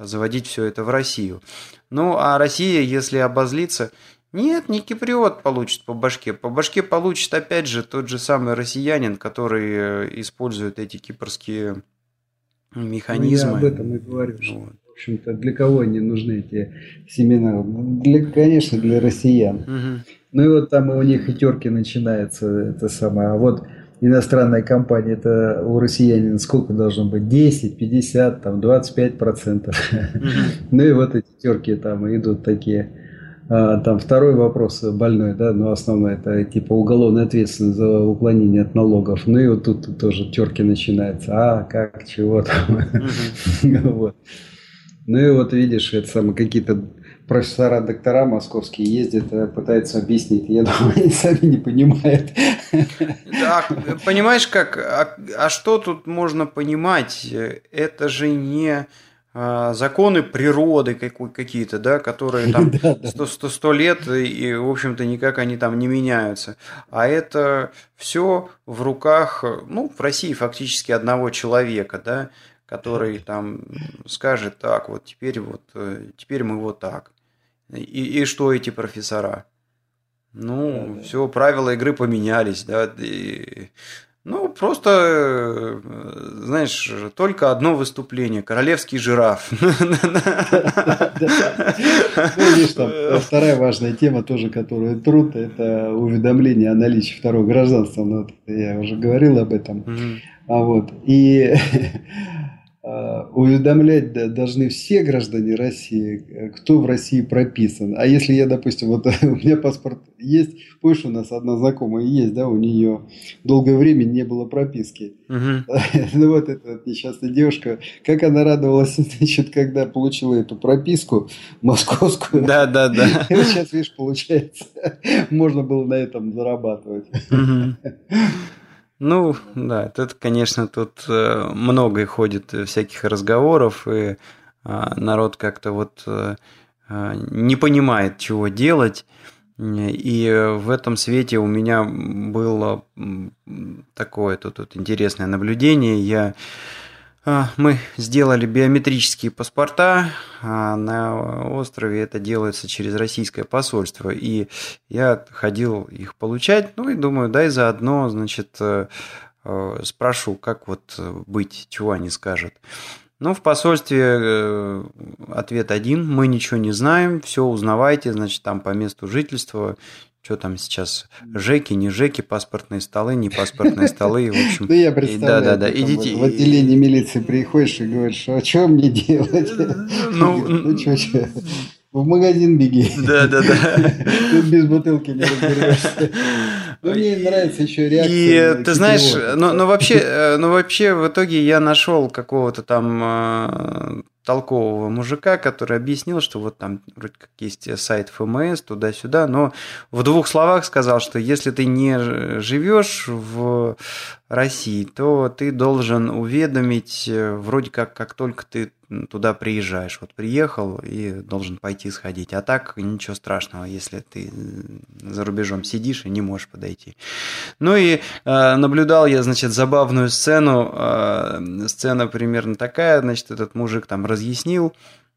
S1: заводить все это в Россию. Ну, а Россия, если обозлиться, нет, не киприот получит по башке. По башке получит, опять же, тот же самый россиянин, который э, использует эти кипрские механизмы.
S2: Ну, я об этом и говорю. Вот. В общем-то, для кого они нужны, эти семинары? Для, конечно, для россиян. Угу. Ну и вот там у них и терки начинается, это самое. А вот иностранная компания, это у россиянина сколько должно быть? 10, 50, там 25 процентов. Угу. *laughs* Ну и вот эти терки там идут такие там второй вопрос больной, да, но основной это типа уголовная ответственность за уклонение от налогов. Ну и вот тут тоже терки начинаются. А, как, чего там. *laughs* вот. Ну и вот видишь, это самое, какие-то профессора, доктора московские ездят, э, пытаются объяснить. Я думаю, *laughs* они сами не понимают.
S1: Да, понимаешь, как, а, а что тут можно понимать? Это же не а, законы природы какие-то, да, которые там *laughs* сто лет, и, в общем-то, никак они там не меняются. А это все в руках, ну, в России фактически одного человека, да, который там скажет так, вот теперь вот, э, теперь мы вот так. И, и что эти профессора? Ну, да, все, правила игры поменялись, да. И, ну, просто, э, знаешь, только одно выступление. Королевский жираф.
S2: Видишь, там вторая важная тема тоже, которую труд, это уведомление о наличии второго гражданства. Ну, я уже говорил об этом. А вот. И *laughs* уведомлять должны все граждане России, э, кто в России прописан. А если я, допустим, вот *laughs* у меня паспорт есть, помнишь, у нас одна знакомая есть, да, у нее долгое время не было прописки. Угу. *laughs* Ну вот эта вот несчастная девушка, как она радовалась, *laughs* значит, когда получила эту прописку московскую.
S1: Да, да, да.
S2: И вот сейчас, видишь, получается, можно было на этом зарабатывать. Угу.
S1: Ну, да, это, конечно, тут э, много ходит всяких разговоров, и а, народ как-то вот э, а, не понимает, чего делать. И в этом свете у меня было такое тут, тут интересное наблюдение. Я мы сделали биометрические паспорта, а на острове это делается через российское посольство. И я ходил их получать, ну и думаю, дай заодно, значит, э, э, спрошу, как вот быть, чего они скажут. Ну, в посольстве э, ответ один, мы ничего не знаем, все узнавайте, значит, там по месту жительства, что там сейчас, жеки, не жеки, паспортные столы, не паспортные столы, в *laughs* общем.
S2: Да я представляю, да, да, да. Идите. в отделение милиции приходишь и говоришь, а что мне делать? Ну, ну *laughs* что, что? *laughs* В магазин беги.
S1: Да, да, да.
S2: Тут без бутылки не разберешься. Ну, мне нравится еще реакция.
S1: И ты знаешь, но, но вообще, э, но вообще в итоге я нашел какого-то там э, толкового мужика, который объяснил, что вот там вроде как есть сайт ФМС, туда-сюда, но в двух словах сказал, что если ты не живешь в России, то ты должен уведомить э, вроде как, как только ты туда приезжаешь. Вот приехал и должен пойти сходить. А так ничего страшного, если ты за рубежом сидишь и не можешь подойти. Ну и э, наблюдал я, значит, забавную сцену. Э, сцена примерно такая, значит, этот мужик там разъяснил,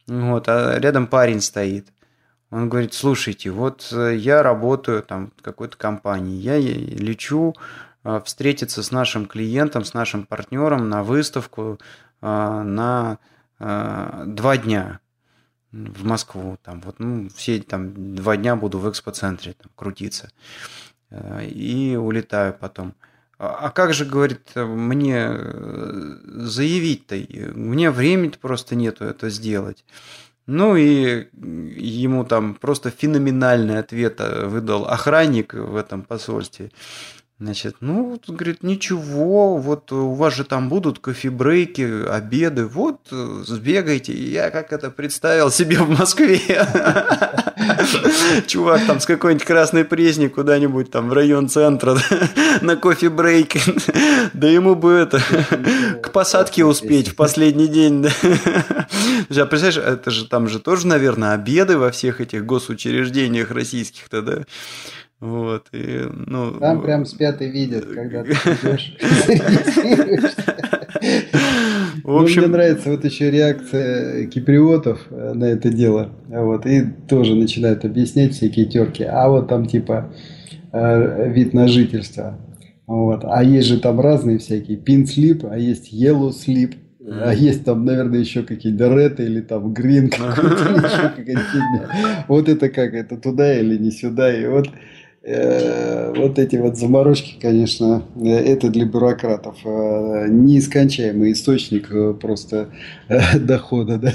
S1: вот, а рядом парень стоит. Он говорит, слушайте, вот э, я работаю там в какой-то компании, я лечу э, встретиться с нашим клиентом, с нашим партнером на выставку э, на два дня в Москву. Там, вот, ну, все там два дня буду в экспоцентре там, крутиться. И улетаю потом. А, а как же, говорит, мне заявить-то? Мне времени просто нету это сделать. Ну и ему там просто феноменальный ответ э, выдал охранник в этом посольстве. Значит, ну, говорит, ничего, вот у вас же там будут кофе-брейки, обеды, вот э, сбегайте. Я как это представил себе в Москве. *laughs* Чувак там с какой-нибудь красной пресни куда-нибудь там в район центра *laughs* на кофе-брейке. *laughs* Да ему бы это, к посадке успеть в последний день. А представляешь, это же там же тоже, наверное, обеды во всех этих госучреждениях российских-то, да? Вот, и, ну...
S2: Там прям спят и видят, когда ты *laughs* идешь, *laughs* В общем... мне нравится вот еще реакция киприотов э, на это дело. Вот, и тоже начинают объяснять всякие терки. А вот там типа э, вид на жительство. Вот. А есть же там разные всякие. Pin slip, а есть yellow slip. А есть там, наверное, еще какие-то red или там green *laughs* какой-то, еще какая-то фигня. Вот это как, это туда или не сюда. И вот Э, вот эти вот заморочки, конечно, э, это для бюрократов э, неискончаемый источник просто *laughs* дохода, да.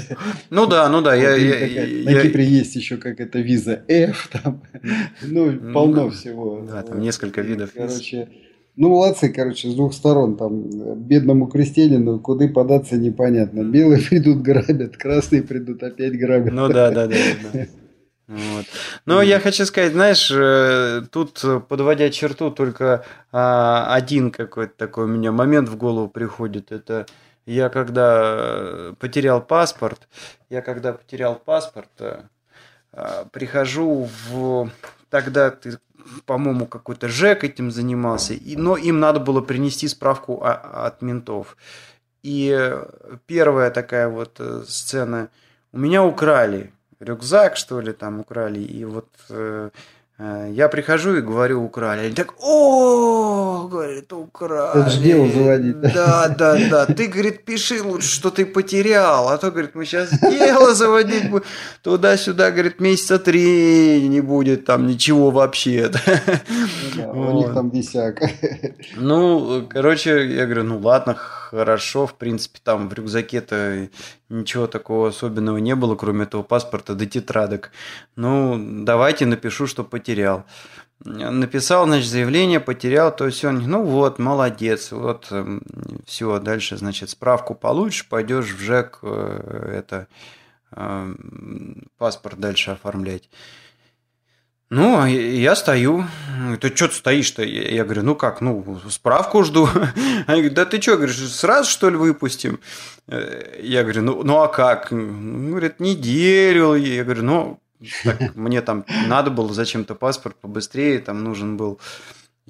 S1: Ну да, ну да. Я,
S2: я, на я, Кипре есть еще как это виза F, там, *laughs* ну, ну полно ну, всего.
S1: Да, там несколько видов.
S2: Короче, ну, молодцы, короче, с двух сторон. Там бедному крестьянину куда податься непонятно. Белые *laughs* придут грабят, красные придут опять грабят.
S1: Ну да, да, да. да. Вот. Но я хочу сказать, знаешь, э, тут подводя черту, только а, один какой-то такой у меня момент в голову приходит. Это я когда потерял паспорт, я когда потерял паспорт, э, а, прихожу в... Тогда ты, по-моему, какой-то ЖЭК этим занимался, и, но им надо было принести справку от ментов. И первая такая вот э, сцена, у меня украли рюкзак, что ли, там украли. И вот э, э, я прихожу и говорю, украли. Они так, о, говорит, украли.
S2: Это же дело заводить.
S1: Да, да, да. Ты, говорит, пиши лучше, что ты потерял. А то, говорит, мы сейчас дело заводить будем. Туда-сюда, говорит, месяца три не будет там ничего вообще.
S2: Ну. У них там десяк.
S1: Ну, короче, я говорю, ну ладно, хорошо, в принципе, там в рюкзаке-то ничего такого особенного не было, кроме этого паспорта до тетрадок. Ну, давайте напишу, что потерял. Написал, значит, заявление, потерял, то есть он, ну вот, молодец, вот, эм, все, дальше, значит, справку получишь, пойдешь в ЖЭК, э, это, эм, паспорт дальше оформлять. Ну, а я стою. Ты что ты стоишь-то? Я говорю, ну как, ну, справку жду. *laughs* Они говорят, да ты что, говоришь, сразу что ли выпустим? Э, я говорю, ну, ну а как? Ну, говорит, неделю. Я говорю, ну, так, мне там надо было зачем-то паспорт побыстрее, там нужен был.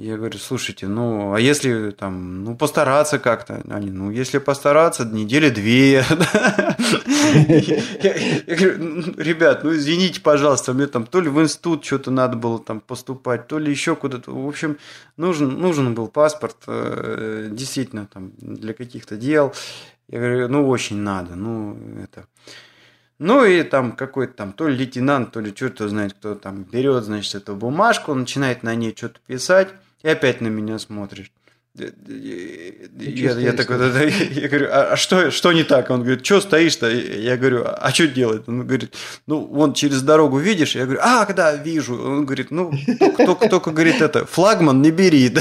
S1: Я говорю, слушайте, ну, а если там, ну, постараться как-то? Они, ну, если постараться, недели две. *laughs* Я говорю, «Ну, ребят, ну, извините, пожалуйста, мне там то ли в институт что-то надо было там поступать, то ли еще куда-то. В общем, нужен, нужен был паспорт, э, действительно, там, для каких-то дел. Я говорю, ну, очень надо, ну, это... Ну и там какой-то там то ли лейтенант, то ли что-то знает, кто там берет, значит, эту бумажку, начинает на ней что-то писать. И опять на меня смотришь. Я, я такой, да, да, я говорю, а, а что, что не так? Он говорит, что стоишь-то? Я говорю, а что делать? Он говорит, ну, вон через дорогу видишь? Я говорю, а, да, вижу. Он говорит, ну, только, только, только говорит это, флагман не бери. *laughs*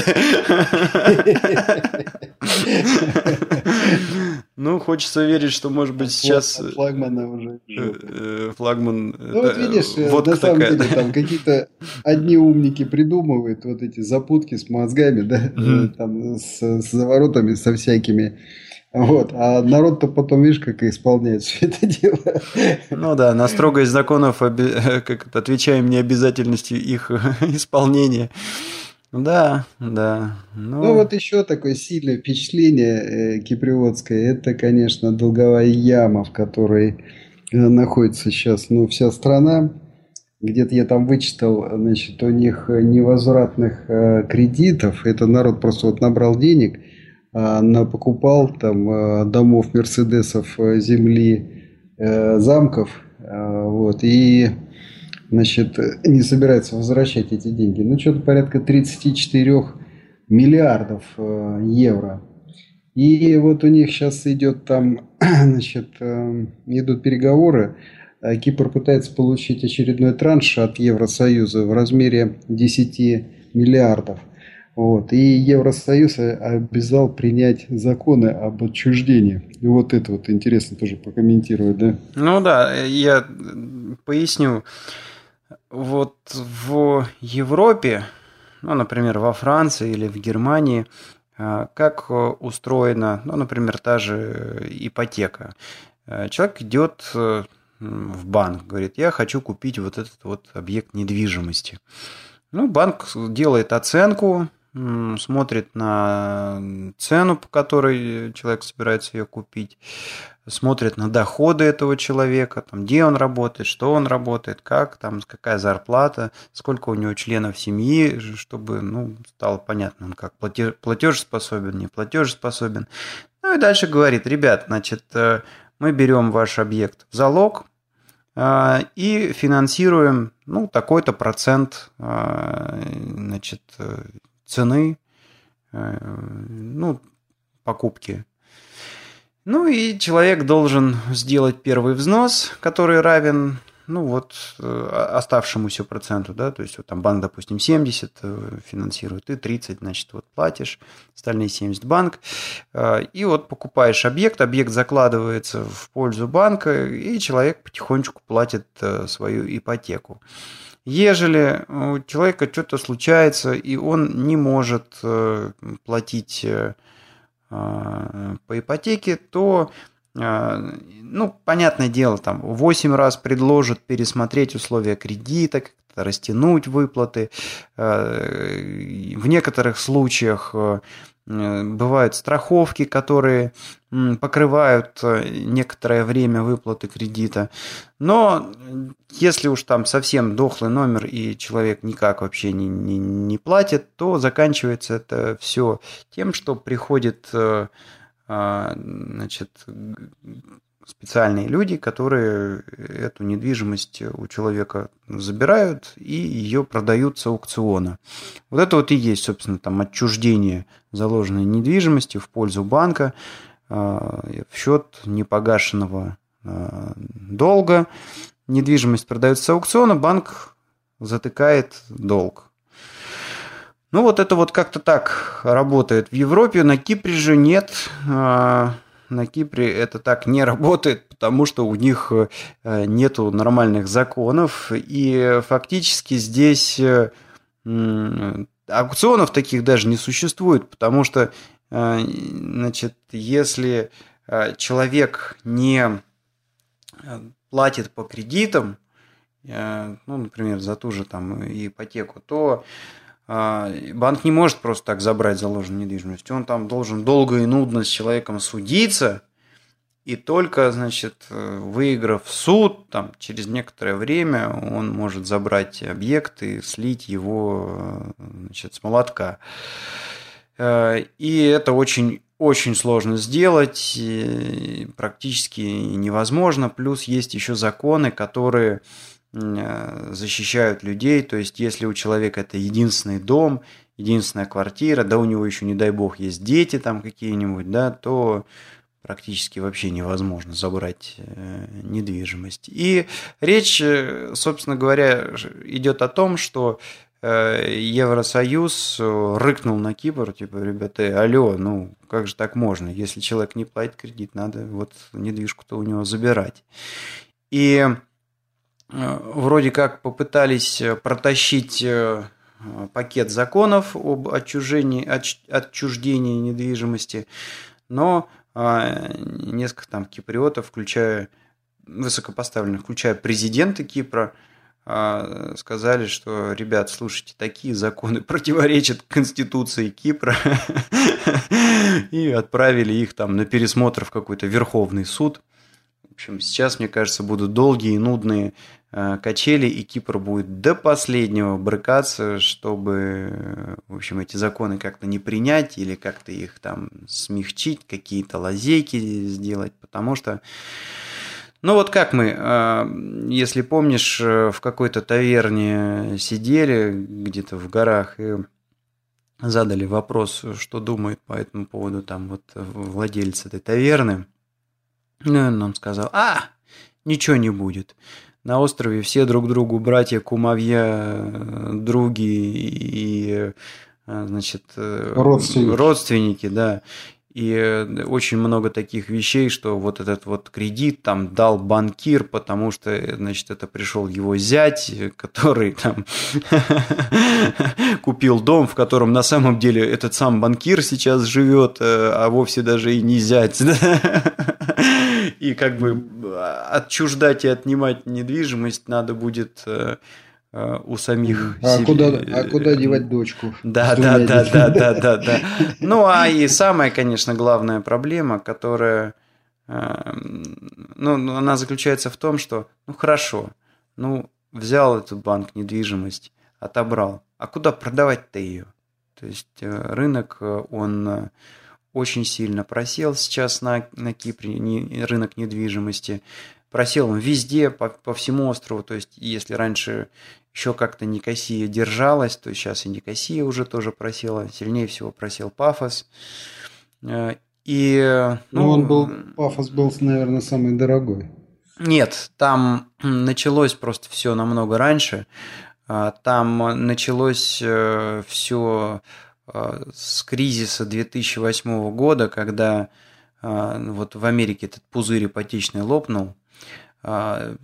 S1: Ну, хочется верить, что, может быть, сейчас...
S2: Флагмана уже. Э,
S1: э, флагман...
S2: Ну, вот видишь, вот на самом деле, там какие-то одни умники придумывают вот эти запутки с мозгами, да, там с, с заворотами, со всякими. Вот. А народ-то потом, видишь, как исполняет все это дело.
S1: Ну да, на строгость законов *laughs* как отвечаем необязательностью их исполнения. Да, да.
S2: Ну... ну вот еще такое сильное впечатление э, киприотское, это, конечно, долговая яма, в которой э, находится сейчас ну, вся страна. Где-то я там вычитал, значит, у них невозвратных э, кредитов. Это народ просто вот набрал денег, э, на, покупал там э, домов, мерседесов, э, земли, э, замков. Э, вот, и значит, не собирается возвращать эти деньги. Ну, что-то порядка 34 миллиардов э, евро. И вот у них сейчас идет там, *clears throat* значит, э, идут переговоры. Э, Кипр пытается получить очередной транш от Евросоюза в размере 10 миллиардов. Вот. И Евросоюз обязал принять законы об отчуждении. И вот это вот интересно тоже прокомментировать, да?
S1: Ну да, я поясню вот в Европе, ну, например, во Франции или в Германии, а, как устроена, ну, например, та же ипотека. А, человек идет э, в банк, говорит, я хочу купить вот этот вот объект недвижимости. Ну, банк делает оценку, смотрит на цену, по которой человек собирается ее купить, смотрит на доходы этого человека, там, где он работает, что он работает, как, там, какая зарплата, сколько у него членов семьи, чтобы ну, стало понятно, он как платеж, платежеспособен, не платежеспособен. Ну и дальше говорит, ребят, значит, э, мы берем ваш объект в залог, и финансируем ну, такой-то процент значит, цены ну, покупки. Ну и человек должен сделать первый взнос, который равен ну вот э, оставшемуся проценту, да, то есть вот там банк, допустим, 70 э, финансирует, ты 30, значит, вот платишь, остальные 70 банк, э, и вот покупаешь объект, объект закладывается в пользу банка, и человек потихонечку платит свою ипотеку. Ежели у человека что-то случается, и он не может платить по ипотеке, то ну, понятное дело, там 8 раз предложат пересмотреть условия кредита, растянуть выплаты. В некоторых случаях бывают страховки, которые покрывают некоторое время выплаты кредита. Но если уж там совсем дохлый номер и человек никак вообще не, не, не платит, то заканчивается это все тем, что приходит а, значит, специальные люди, которые эту недвижимость у человека забирают и ее продают с аукциона. Вот это вот и есть, собственно, там отчуждение заложенной недвижимости в пользу банка а, в счет непогашенного а, долга. Недвижимость продается с аукциона, банк затыкает долг. Ну, вот это вот как-то так работает в Европе. На Кипре же нет. На Кипре это так не работает, потому что у них э, нету нормальных законов. И фактически здесь э, аукционов таких даже не существует, потому что, э, значит, если человек не платит по кредитам, ну, например, за ту же там ипотеку, то банк не может просто так забрать заложенную недвижимость. Он там должен долго и нудно с человеком судиться, и только, значит, выиграв суд, там, через некоторое время он может забрать объект и слить его значит, с молотка. Э, и это очень очень сложно сделать, практически невозможно. Плюс есть еще законы, которые защищают людей. То есть, если у человека это единственный дом, единственная квартира, да у него еще, не дай бог, есть дети там какие-нибудь, да, то практически вообще невозможно забрать э, недвижимость. И речь, э, собственно говоря, идет о том, что Евросоюз рыкнул на Кипр, типа, ребята, алло, ну как же так можно? Если человек не платит кредит, надо вот недвижку-то у него забирать. И Э, вроде как попытались э, протащить э, пакет законов об отчуждении, отчуждении недвижимости, но несколько там киприотов, включая высокопоставленных, включая президента Кипра, сказали, что, ребят, слушайте, такие законы противоречат Конституции Кипра, *laughs* и отправили их там на пересмотр в какой-то Верховный суд. Общем, сейчас, мне кажется, будут долгие и нудные Э, качели, и Кипр будет до последнего брыкаться, чтобы, в общем, эти законы как-то не принять или как-то их там смягчить, какие-то лазейки сделать, потому что ну вот как мы, э, если помнишь, э, в какой-то таверне сидели где-то в горах и задали вопрос, что думает по этому поводу там вот владелец этой таверны. Ну, он нам сказал, а, ничего не будет на острове все друг другу братья, кумовья, други и э, значит, э, родственники. родственники, да. И э, очень много таких вещей, что вот этот вот кредит там дал банкир, потому что, значит, это пришел его зять, который там *laughs* купил дом, в котором на самом деле этот сам банкир сейчас живет, а вовсе даже и не зять. *laughs* И как бы отчуждать и отнимать недвижимость надо будет э, э, у самих
S2: а себе. Куда, а куда девать дочку?
S1: Да, да, да, да, да, да, да. Ну, а и самая, конечно, главная проблема, которая, э, ну, она заключается в том, что, ну, хорошо, ну, взял этот банк недвижимость, отобрал, а куда продавать-то ее? То есть рынок, он очень сильно просел сейчас на, на Кипре, не, рынок недвижимости. просел он везде, по, по всему острову. То есть, если раньше еще как-то Никосия держалась, то сейчас и Никосия уже тоже просела. Сильнее всего просел Пафос.
S2: Э, и, ну, ну, он был, Пафос был, наверное, самый дорогой.
S1: Нет, там началось просто все намного раньше. А, там началось э, все э, с кризиса 2008 года, когда вот в Америке этот пузырь ипотечный лопнул. А,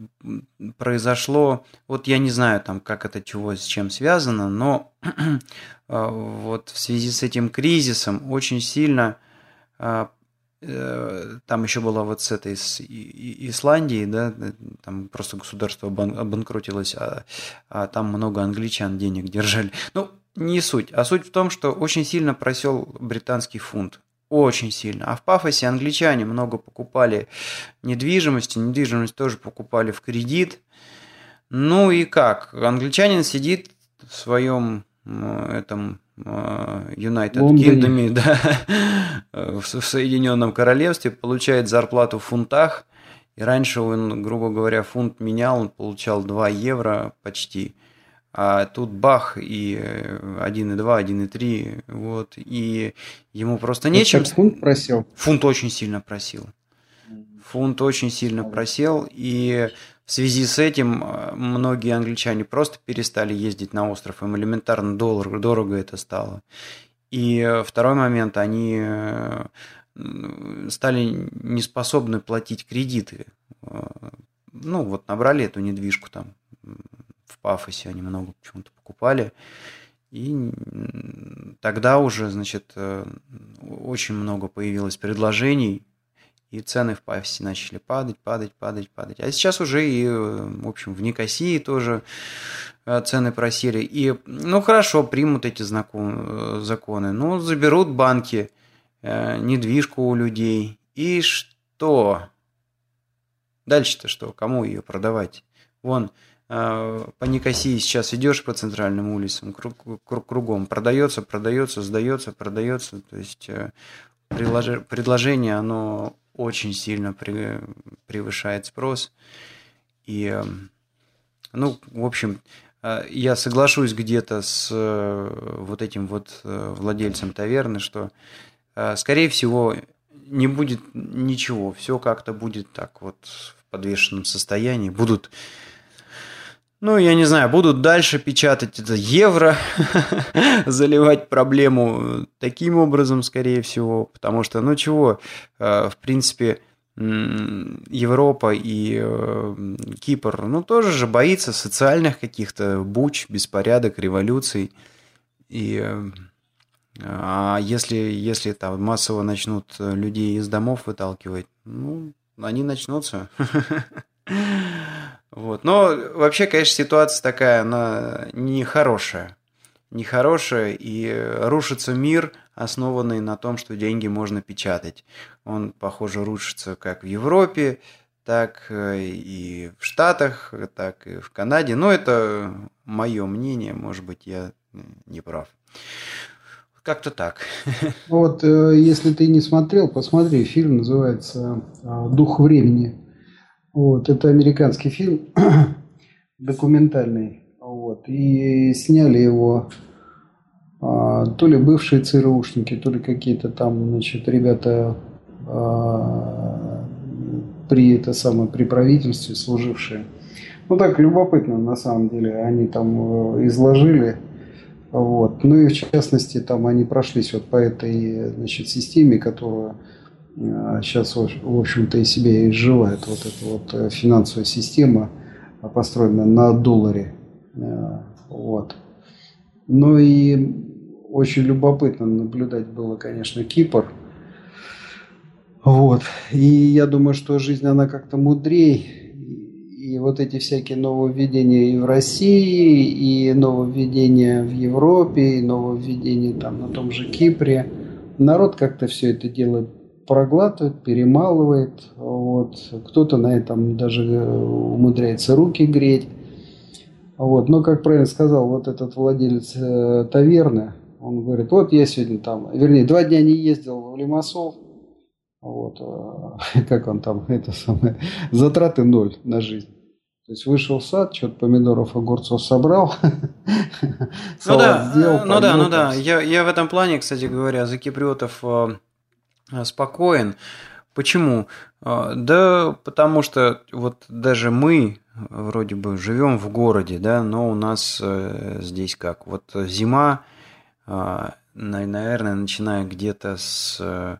S1: произошло, вот я не знаю там, как это чего с чем связано, но *clears throat* вот в связи с этим кризисом очень сильно Э, там еще была вот с этой с Исландии, да, э, там просто государство обанкротилось, а, а там много англичан денег держали. Ну, не суть, а суть в том, что очень сильно просел британский фунт. Очень сильно. А в Пафосе англичане много покупали недвижимости, недвижимость тоже покупали в кредит. Ну и как? Англичанин сидит в своем этом Э, United Kingdom, *laughs* да, в Соединенном Королевстве, получает зарплату в фунтах. И раньше он, грубо говоря, фунт менял, он получал 2 евро почти. А тут бах, и 1,2, 1,3, вот, и ему просто нечем...
S2: Так фунт просил?
S1: Фунт очень сильно просил. Фунт очень сильно просел, и в связи с этим э, многие англичане просто перестали ездить на остров, им элементарно доллар, дорого это стало. И э, второй момент, они э, стали неспособны платить кредиты. Ну, вот набрали эту недвижку там в Пафосе, они много почему-то покупали. И тогда уже, значит, очень много появилось предложений и цены в Пафосе начали падать, падать, падать, падать. А сейчас уже и, в общем, в Никосии тоже э, цены просели. И, ну, хорошо, примут эти э, законы. Ну, заберут банки э, недвижку у людей. И что? Дальше-то что? Кому ее продавать? Вон, по Никосии сейчас идешь по центральным улицам, круг, круг, кругом продается, продается, сдается, продается. То есть предложение, оно очень сильно превышает спрос. И, эм, ну, в общем, э, я соглашусь где-то с э, вот этим вот э, владельцем таверны, что, скорее всего, не будет ничего, все как-то будет так вот в подвешенном состоянии, будут ну, я не знаю, будут дальше печатать это евро, *laughs* заливать проблему таким образом, скорее всего, потому что, ну чего, э, в принципе, Европа и э, Кипр, ну, тоже же боится социальных каких-то буч, беспорядок, революций. И э, а если, если там массово начнут людей из домов выталкивать, ну, они начнутся. *laughs* Вот. Но вообще, конечно, ситуация такая, она нехорошая. Нехорошая, и рушится мир, основанный на том, что деньги можно печатать. Он, похоже, рушится как в Европе, так и в Штатах, так и в Канаде. Но это мое мнение, может быть, я не прав. Как-то так. *laughs*
S2: Вот, э, если ты не смотрел, посмотри. Фильм называется э, «Дух времени». Вот, это американский фильм, *clears throat* документальный. Вот, и сняли его а, то ли бывшие ЦРУшники, то ли какие-то там, значит, ребята а, при это самое при правительстве служившие. Ну так любопытно на самом деле, они там э, изложили. Вот. Ну и в частности там они прошлись вот по этой значит, системе, которую сейчас, а в общем-то, и себе изживает вот эта вот э, финансовая система, а, построенная на долларе. Э, вот. Ну и очень любопытно наблюдать было, конечно, Кипр. Вот. И я думаю, что жизнь, она как-то мудрее. И вот эти всякие нововведения и в России, и нововведения в Европе, и нововведения там на том же Кипре. Народ как-то все это делает проглатывает, перемалывает. Вот. Кто-то на этом даже э, умудряется руки греть. Вот. Но, как правильно сказал вот этот владелец э, таверны, он говорит, вот я сегодня там, вернее, два дня не ездил в Лимассол, Вот, э, *laughs* как он там, *laughs* это самое, *laughs* затраты ноль на жизнь. То есть вышел в сад, что-то помидоров, огурцов собрал,
S1: ну да, сделал, ну да, ну да. Я, я в этом плане, кстати говоря, за киприотов э, спокоен. Почему? Э, да потому что вот даже мы вроде бы живем в городе, да, но у нас э, здесь как? Вот зима, э, наверное, начиная где-то с э,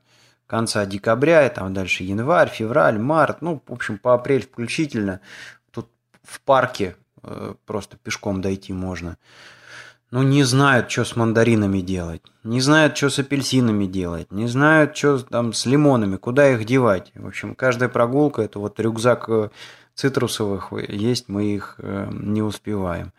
S1: конца декабря, и там дальше январь, февраль, март, ну, в общем, по апрель включительно, в парке э, просто пешком дойти можно. Ну, не знают, что с мандаринами делать, не знают, что с апельсинами делать, не знают, что там с лимонами, куда их девать. В общем, каждая прогулка – это вот рюкзак э, цитрусовых есть, мы их э, не успеваем.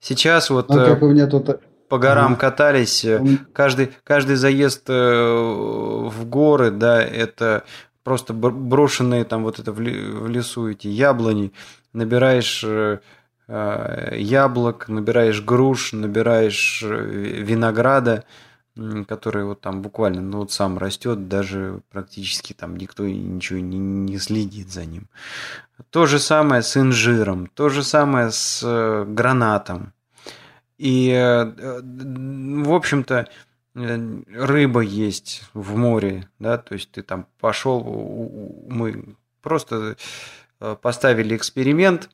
S1: Сейчас вот...
S2: Ну, как у меня тут
S1: по горам катались. Каждый, каждый заезд в горы, да, это просто брошенные там вот это в лесу эти яблони набираешь э, э, яблок, набираешь груш, набираешь э, винограда, который вот там буквально, ну вот сам растет, даже практически там никто ничего не, не следит за ним. То же самое с инжиром, то же самое с гранатом. И, в общем-то, рыба есть в море, да, то есть ты там пошел, мы просто Э, поставили эксперимент.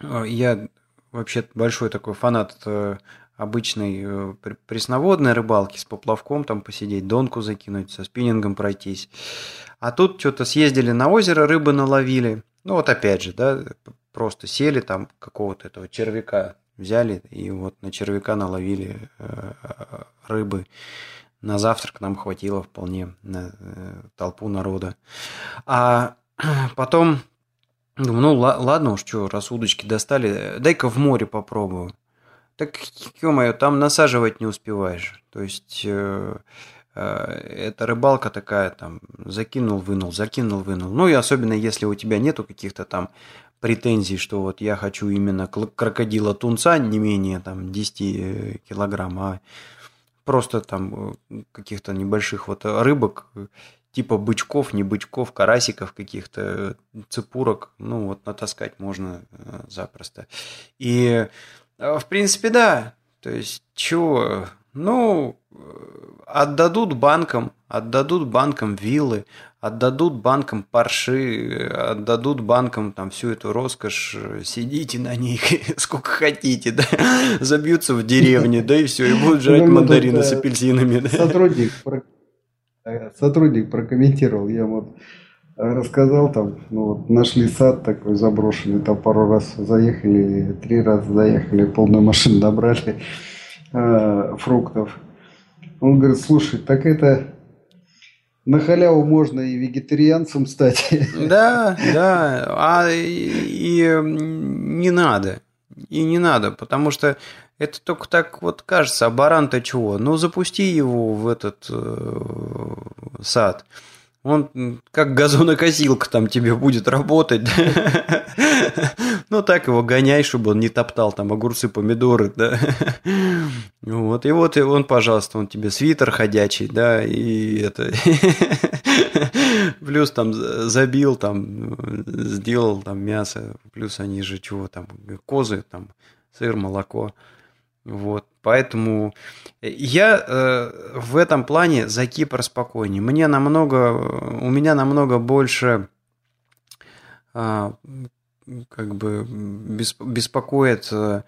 S1: Э, я вообще большой такой фанат э, обычной пресноводной рыбалки с поплавком, там посидеть, донку закинуть, со спиннингом пройтись. А тут что-то съездили на озеро, рыбы наловили. Ну вот опять же, да, просто сели там какого-то этого червяка взяли и вот на червяка наловили рыбы. На завтрак нам хватило вполне на толпу народа. А *clears throat* потом Думаю, ну ладно уж, что, раз удочки достали, дай-ка в море попробую. Так, ё-моё, там насаживать не успеваешь. То есть, э, э, это рыбалка такая, там, закинул, вынул, закинул, вынул. Ну и особенно, если у тебя нету каких-то там претензий, что вот я хочу именно крокодила тунца не менее там 10 э, килограмм, а просто там э, каких-то небольших вот рыбок типа бычков, не бычков, карасиков каких-то, цепурок, ну вот натаскать можно э, запросто. И, э, в принципе, да, то есть, чего, ну, э, отдадут банкам, отдадут банкам виллы, отдадут банкам парши, отдадут банкам там всю эту роскошь, сидите на них *laughs* сколько хотите, да, забьются в деревне, да и все, и будут жрать мандарины с апельсинами.
S2: Сотрудник Э, сотрудник прокомментировал, я вот рассказал там, ну вот нашли сад такой заброшенный, там пару раз заехали, три раза заехали, полную машину набрали э, фруктов. Он говорит, слушай, так это на халяву можно и вегетарианцем стать.
S1: Да, да, а и, и не надо, и не надо, потому что это только так вот кажется, а баран-то чего? Ну, запусти его в этот э, сад. Он как газонокосилка там тебе будет работать. Ну, так его гоняй, чтобы он не топтал там огурцы, помидоры, да. Вот, и вот и он, пожалуйста, он тебе свитер ходячий, да, и это... Плюс там забил, там, сделал там мясо, плюс они же чего там, козы, там, сыр, молоко. Вот, поэтому я э, в этом плане за Кипр спокойнее. Мне намного, у меня намного больше э, как бы беспокоит э,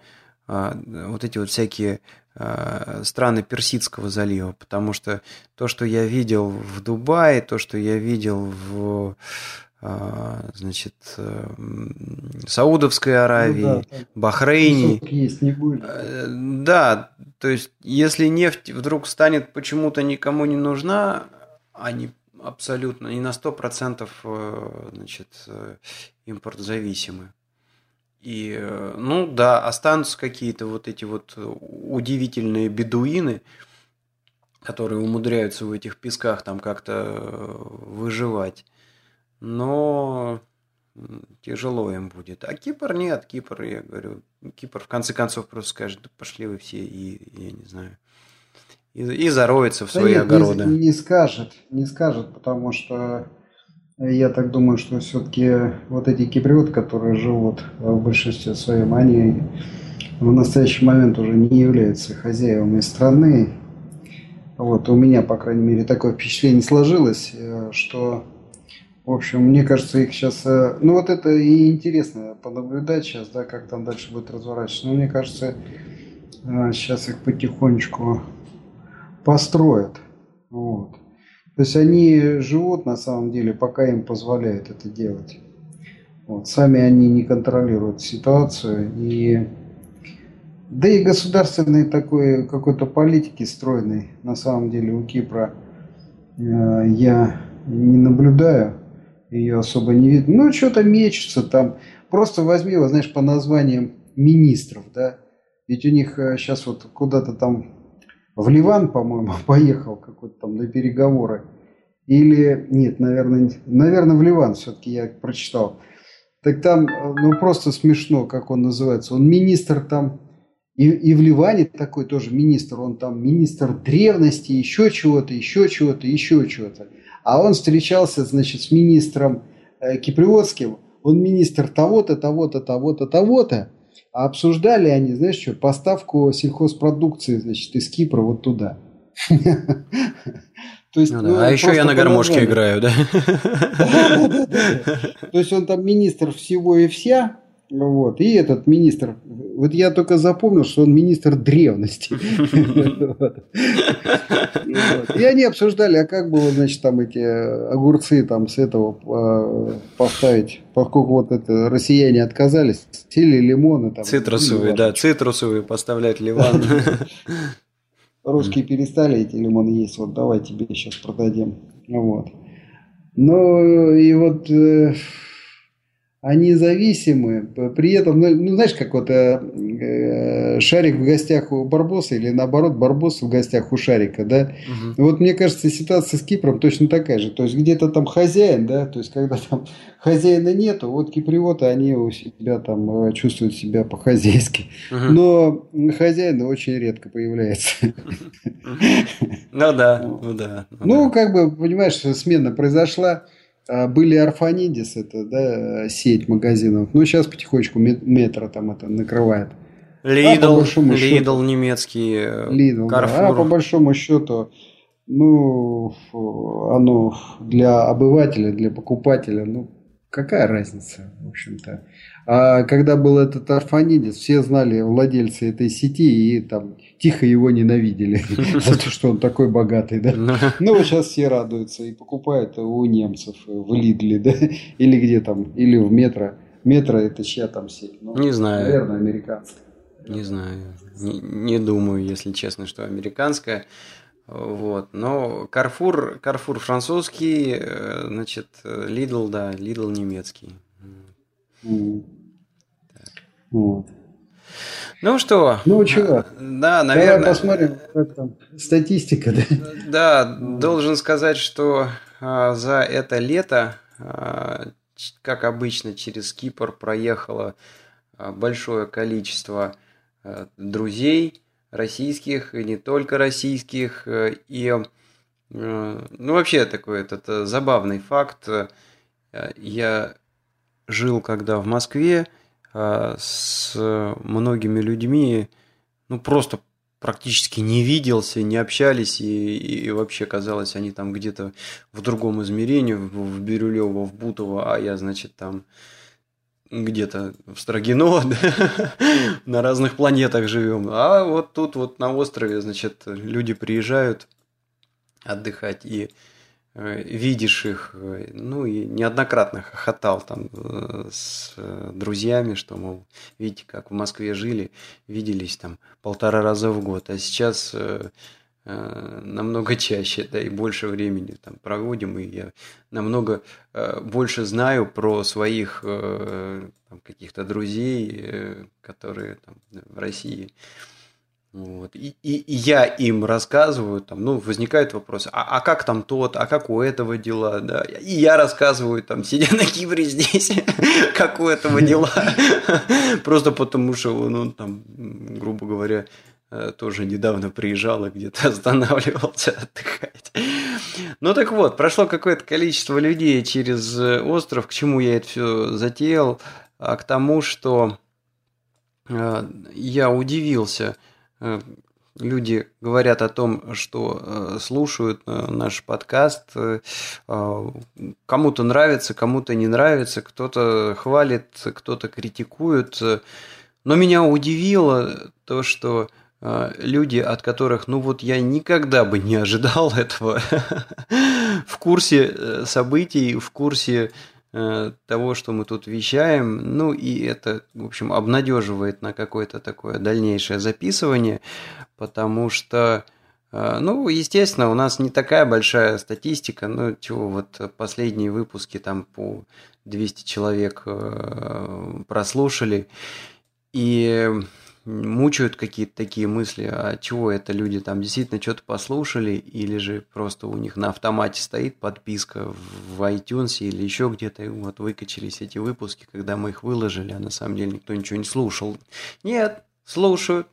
S1: вот эти вот всякие э, страны Персидского залива, потому что то, что я видел в Дубае, то, что я видел в а, значит, э, Саудовской Аравии, ну, да, Бахрейне. Есть, не будет. Э, да, то есть, если нефть вдруг станет почему-то никому не нужна, они абсолютно не на 100% э, значит, импортзависимы. И, ну да, останутся какие-то вот эти вот удивительные бедуины, которые умудряются в этих песках там как-то выживать но тяжело им будет. А Кипр нет, Кипр, я говорю, Кипр в конце концов просто скажет, да пошли вы все, и я не знаю. и, и зароется в свои да огороды.
S2: Не, не скажет, не скажет, потому что я так думаю, что все-таки вот эти киприоты, которые живут в большинстве своем, они в настоящий момент уже не являются хозяевами страны. Вот, у меня, по крайней мере, такое впечатление сложилось, э, что, в общем, мне кажется, их сейчас... Э, ну, вот это и интересно понаблюдать сейчас, да, как там дальше будет разворачиваться. Но мне кажется, сейчас э, их потихонечку построят. Вот. То есть они живут на самом деле, пока им позволяют это делать. Вот. Сами они не контролируют ситуацию. И... Да и государственной такой какой-то политики стройной на самом деле у Кипра э, я не наблюдаю. Ее особо не видно. Ну, что-то мечется там. Просто возьми, вот, знаешь, по названиям министров, да. Ведь у них сейчас э, вот куда-то там в Ливан, по-моему, *laughs* поехал какой-то там на переговоры. Или, нет, наверное, наверное, в Ливан все-таки я прочитал. Так там, ну, просто смешно, как он называется. Он министр там, и, и в Ливане такой тоже министр, он там министр древности, еще чего-то, еще чего-то, еще чего-то. А он встречался, значит, с министром э, Киприотским, он министр того-то, того-то, того-то, того-то. А обсуждали они, знаешь что, поставку сельхозпродукции, значит, из Кипра вот туда. *laughs*
S1: То есть, ну, да. ну, а еще я на гармошке играю, *laughs* да?
S2: То есть он там министр всего и вся, вот. И этот министр, вот я только запомнил, что он министр древности. И они обсуждали, а как было, значит, там эти огурцы там с этого а, поставить, поскольку вот это россияне отказались, сели лимоны там.
S1: Цитрусовые, да, цитрусовые поставлять Ливан.
S2: Русские перестали эти лимоны есть, вот давай тебе сейчас продадим. Вот. Ну и вот э, они зависимы, при этом, ну, ну знаешь, как вот э, э, Шарик в гостях у Барбоса или наоборот Барбос в гостях у Шарика, да? Угу. Вот мне кажется, ситуация с Кипром точно такая же. То есть где-то там хозяин, да, то есть когда там хозяина нету, вот киприоты, они у себя там э, чувствуют себя по-хозяйски. Угу. Но хозяин очень редко появляется.
S1: Ну да, ну да.
S2: Ну, как бы, понимаешь, смена произошла. А, были Арфанидис, это да, сеть магазинов. Ну, сейчас потихонечку метро там это накрывает.
S1: Lidl, а Lidl немецкий,
S2: Lidl, Carrefour. Да. А по большому счету, ну, оно для обывателя, для покупателя, ну, какая разница, в общем-то. А когда был этот Арфанидис, все знали владельцы этой сети и там тихо его ненавидели *laughs* за то, что он такой богатый, да. Ну, ну вот сейчас все радуются и покупают у немцев в Лидле, да, или где там, или в метро. Метро это чья там сеть?
S1: Ну, не знаю.
S2: Наверное, американская.
S1: Не знаю. Не, не думаю, если честно, что американская. Вот. Но Carrefour, Carrefour французский, э, значит, Lidl, да, Lidl немецкий. Mm. Вот. Ну что?
S2: Ну что?
S1: Да, наверное.
S2: Давай посмотрим, как там статистика. Да,
S1: да должен сказать, что а, за это лето, а, как обычно, через Кипр проехало а, большое количество а, друзей, российских и не только российских. Э, и, э, ну, вообще такой этот э, забавный факт. Я жил когда в Москве с многими людьми, ну, просто практически не виделся, не общались, и, и вообще казалось, они там где-то в другом измерении, в, в Бирюлево, в Бутово, а я, значит, там где-то в Строгино, *laughs* на разных планетах живем. А вот тут вот на острове, значит, люди приезжают отдыхать и э, видишь их, э, ну и неоднократно хохотал там э, с друзьями, что, мол, видите, как в Москве жили, виделись там полтора раза в год, а сейчас Э, намного чаще, да, и больше времени там проводим, и я намного э, больше знаю про своих э, каких-то друзей, которые там в России. Вот. И, и, и я им рассказываю, там, ну, возникает вопрос, а, а как там тот, а как у этого дела, да, и я рассказываю, там, сидя на Кипре здесь, *laughs* как у этого дела, *laughs* просто потому что, ну, там, грубо говоря, э, тоже недавно приезжал и где-то *laughs* останавливался отдыхать. Ну так вот, прошло какое-то количество людей через э, остров, к чему я это все затеял, а к тому, что э, я удивился, люди говорят о том, что э, слушают э, наш подкаст, э, кому-то нравится, кому-то не нравится, кто-то хвалит, кто-то критикует. Но меня удивило то, что люди, от которых, ну вот я никогда бы не ожидал *laughs* этого, в курсе событий, в курсе Э, того, что мы тут вещаем. Ну и это, в общем, обнадеживает на какое-то такое дальнейшее записывание, потому что, э, ну, естественно, у нас не такая большая статистика, ну, чего, вот последние выпуски там по 200 человек э, прослушали, и мучают какие-то такие мысли, а чего это люди там действительно что-то послушали, или же просто у них на автомате стоит подписка в iTunes или еще где-то, вот выкачались эти выпуски, когда мы их выложили, а на самом деле никто ничего не слушал. Нет, слушают,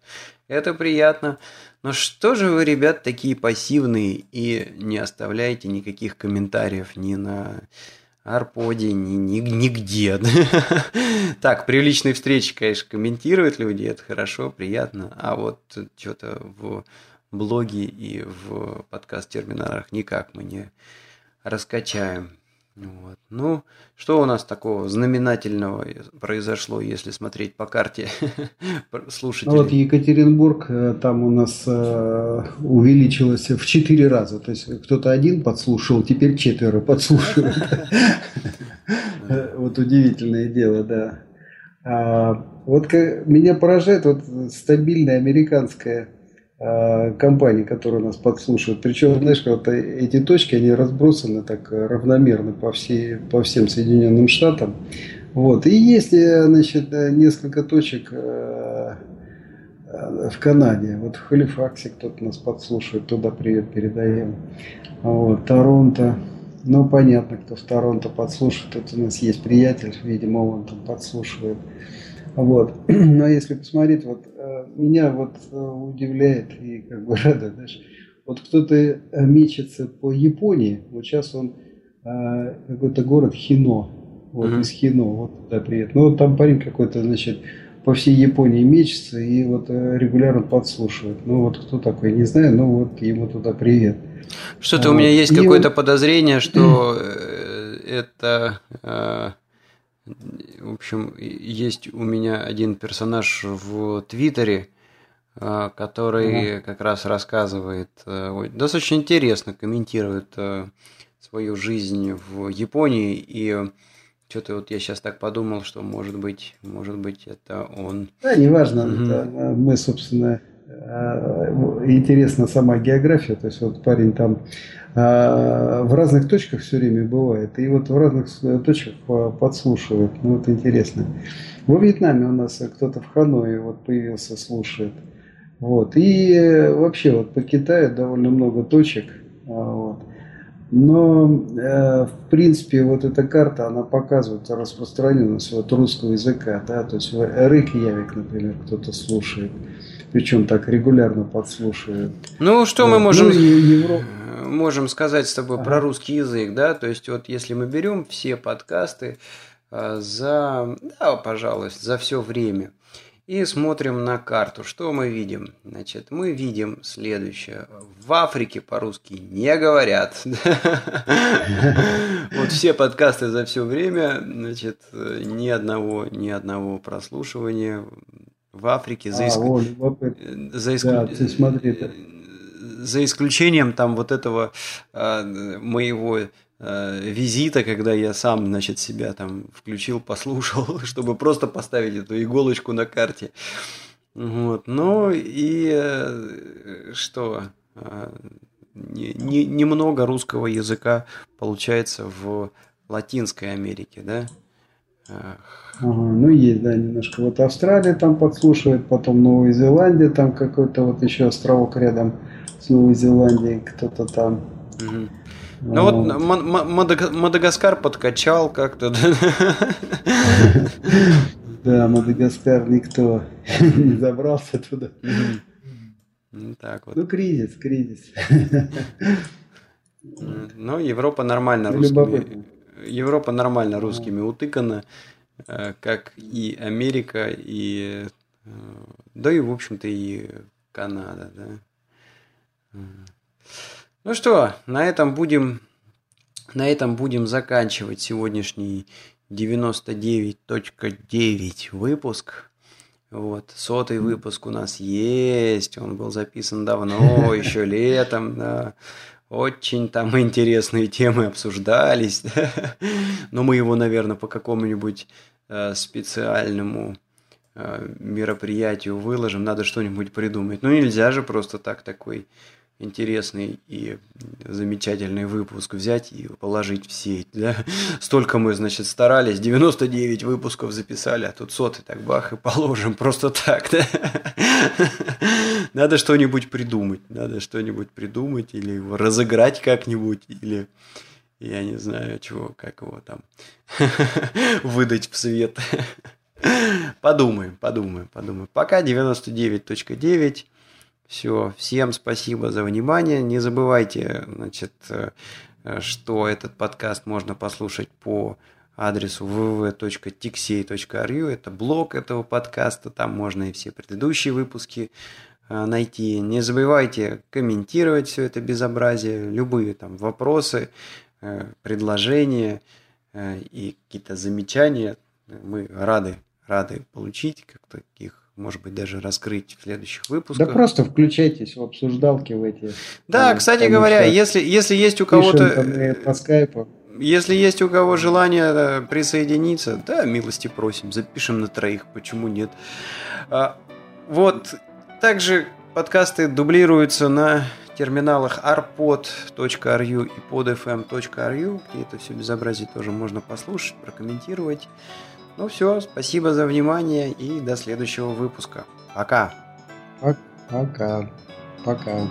S1: это приятно. Но что же вы, ребят, такие пассивные и не оставляете никаких комментариев ни на Арподе, ни, ни, нигде. *laughs* так, при личной встрече, конечно, комментируют люди, это хорошо, приятно. А вот что-то в блоге и в подкаст-терминалах никак мы не раскачаем. Вот. Ну, что у нас такого знаменательного произошло, если смотреть по карте *laughs* слушателей?
S2: Ну, вот Екатеринбург, э, там у нас э, увеличилось в четыре раза. То есть кто-то один подслушал, теперь четверо подслушивают. *laughs* Вот удивительное дело, да. А, вот меня поражает вот стабильная американская компаний, которые нас подслушивают. Причем, знаешь, вот эти точки, они разбросаны так равномерно по, всей, по всем Соединенным Штатам. Вот. И если, значит, несколько точек э, в Канаде, вот в Халифаксе кто-то нас подслушивает, туда привет передаем. Вот. Торонто, ну, понятно, кто в Торонто подслушивает, это у нас есть приятель, видимо, он там подслушивает. Вот. *clears throat* Но если посмотреть, вот э, меня вот э, удивляет и как бы *laughs* радует, знаешь, вот кто-то э, мечется по Японии, вот сейчас он какой-то город Хино, вот mm-hmm. из Хино, вот туда привет. Ну вот там парень какой-то, значит, по всей Японии мечется и вот регулярно подслушивает. Ну вот кто такой, не знаю, но вот ему туда привет.
S1: Что-то вот. у меня есть какое-то вот... подозрение, что *clears throat* это в общем, есть у меня один персонаж в Твиттере, а, который ага. как раз рассказывает, э, достаточно интересно комментирует э, свою жизнь в Японии, и что-то вот я сейчас так подумал, что может быть, может быть, это он.
S2: Да, неважно, угу. это мы, собственно, Э, интересна сама география, то есть вот парень там э, в разных точках все время бывает, и вот в разных точках подслушивает, ну вот интересно. Во Вьетнаме у нас кто-то в Ханое вот появился, слушает. Вот. И вообще вот по Китаю довольно много точек. Вот. Но, э, в принципе, вот эта карта, она показывает распространенность вот русского языка. Да? То есть Рык Явик, например, кто-то слушает причем так регулярно подслушивают.
S1: Ну, что вот. мы можем, ну, Евро... можем сказать с тобой ага. про русский язык, да? То есть, вот если мы берем все подкасты а, за, да, пожалуйста, за все время и смотрим на карту, что мы видим? Значит, мы видим следующее. В Африке по-русски не говорят. *laughs* Вот все подкасты за все время, значит, ни одного, ни одного прослушивания в Африке, за, а, иск... вот, э, за, иск... да, ты смотри, э, за исключением там вот этого а, моего а, визита, когда я сам, значит, себя там включил, *laughs* послушал, чтобы просто поставить эту иголочку на карте. Вот. Ну и э, что? А, не, не, немного русского языка получается в Латинской Америке, да?
S2: Ага, ну есть, да, немножко. Вот Австралия там подслушивает, потом Новая Зеландия, там какой-то вот еще островок рядом с Новой Зеландией, кто-то там.
S1: Угу. Ну вот, вот Мадагаскар подкачал как-то.
S2: Да, Мадагаскар никто *laughs* не забрался туда.
S1: Ну, так вот.
S2: Ну, кризис, кризис.
S1: Ну, Европа нормально русскими. Европа нормально русскими утыкана, э, как и Америка, и э, да и, в общем-то, и Канада, да. Ну что, на этом будем на этом будем заканчивать сегодняшний 99.9 выпуск. Вот, сотый выпуск у нас есть, он был записан давно, *laughs* еще летом, да. Очень там *laughs* интересные темы обсуждались, *laughs* но мы его, наверное, по какому-нибудь э, специальному э, мероприятию выложим, надо что-нибудь придумать. Ну нельзя же просто так такой интересный и замечательный выпуск взять и положить в сеть. Да? *laughs* Столько мы, значит, старались, 99 выпусков записали, а тут сотый так бах и положим просто так. Да? *laughs* Надо что-нибудь придумать, надо что-нибудь придумать или его разыграть как-нибудь, или я не знаю чего, как его там *laughs* выдать в свет. Подумаем, подумаем, подумаем. Пока 99.9. Все, всем спасибо за внимание. Не забывайте, значит, э, что этот подкаст можно послушать по адресу www.tixey.ru. Это блог этого подкаста, там можно и все предыдущие выпуски э, найти. Не забывайте комментировать все это безобразие, любые там вопросы, э, предложения и какие-то замечания. Мы рады, рады получить, как таких может быть, даже раскрыть в следующих выпусках.
S2: Да просто включайтесь в обсуждалки в эти.
S1: Да, кстати говоря, если, если есть у кого-то...
S2: по скайпу.
S1: Если есть у кого желание э, присоединиться, да, милости просим, запишем на троих, почему нет. А, вот, также подкасты дублируются на терминалах arpod.ru и podfm.ru, где это все безобразие тоже можно послушать, прокомментировать. Ну все, спасибо за внимание и до следующего выпуска. Пока.
S2: Пока. Пока.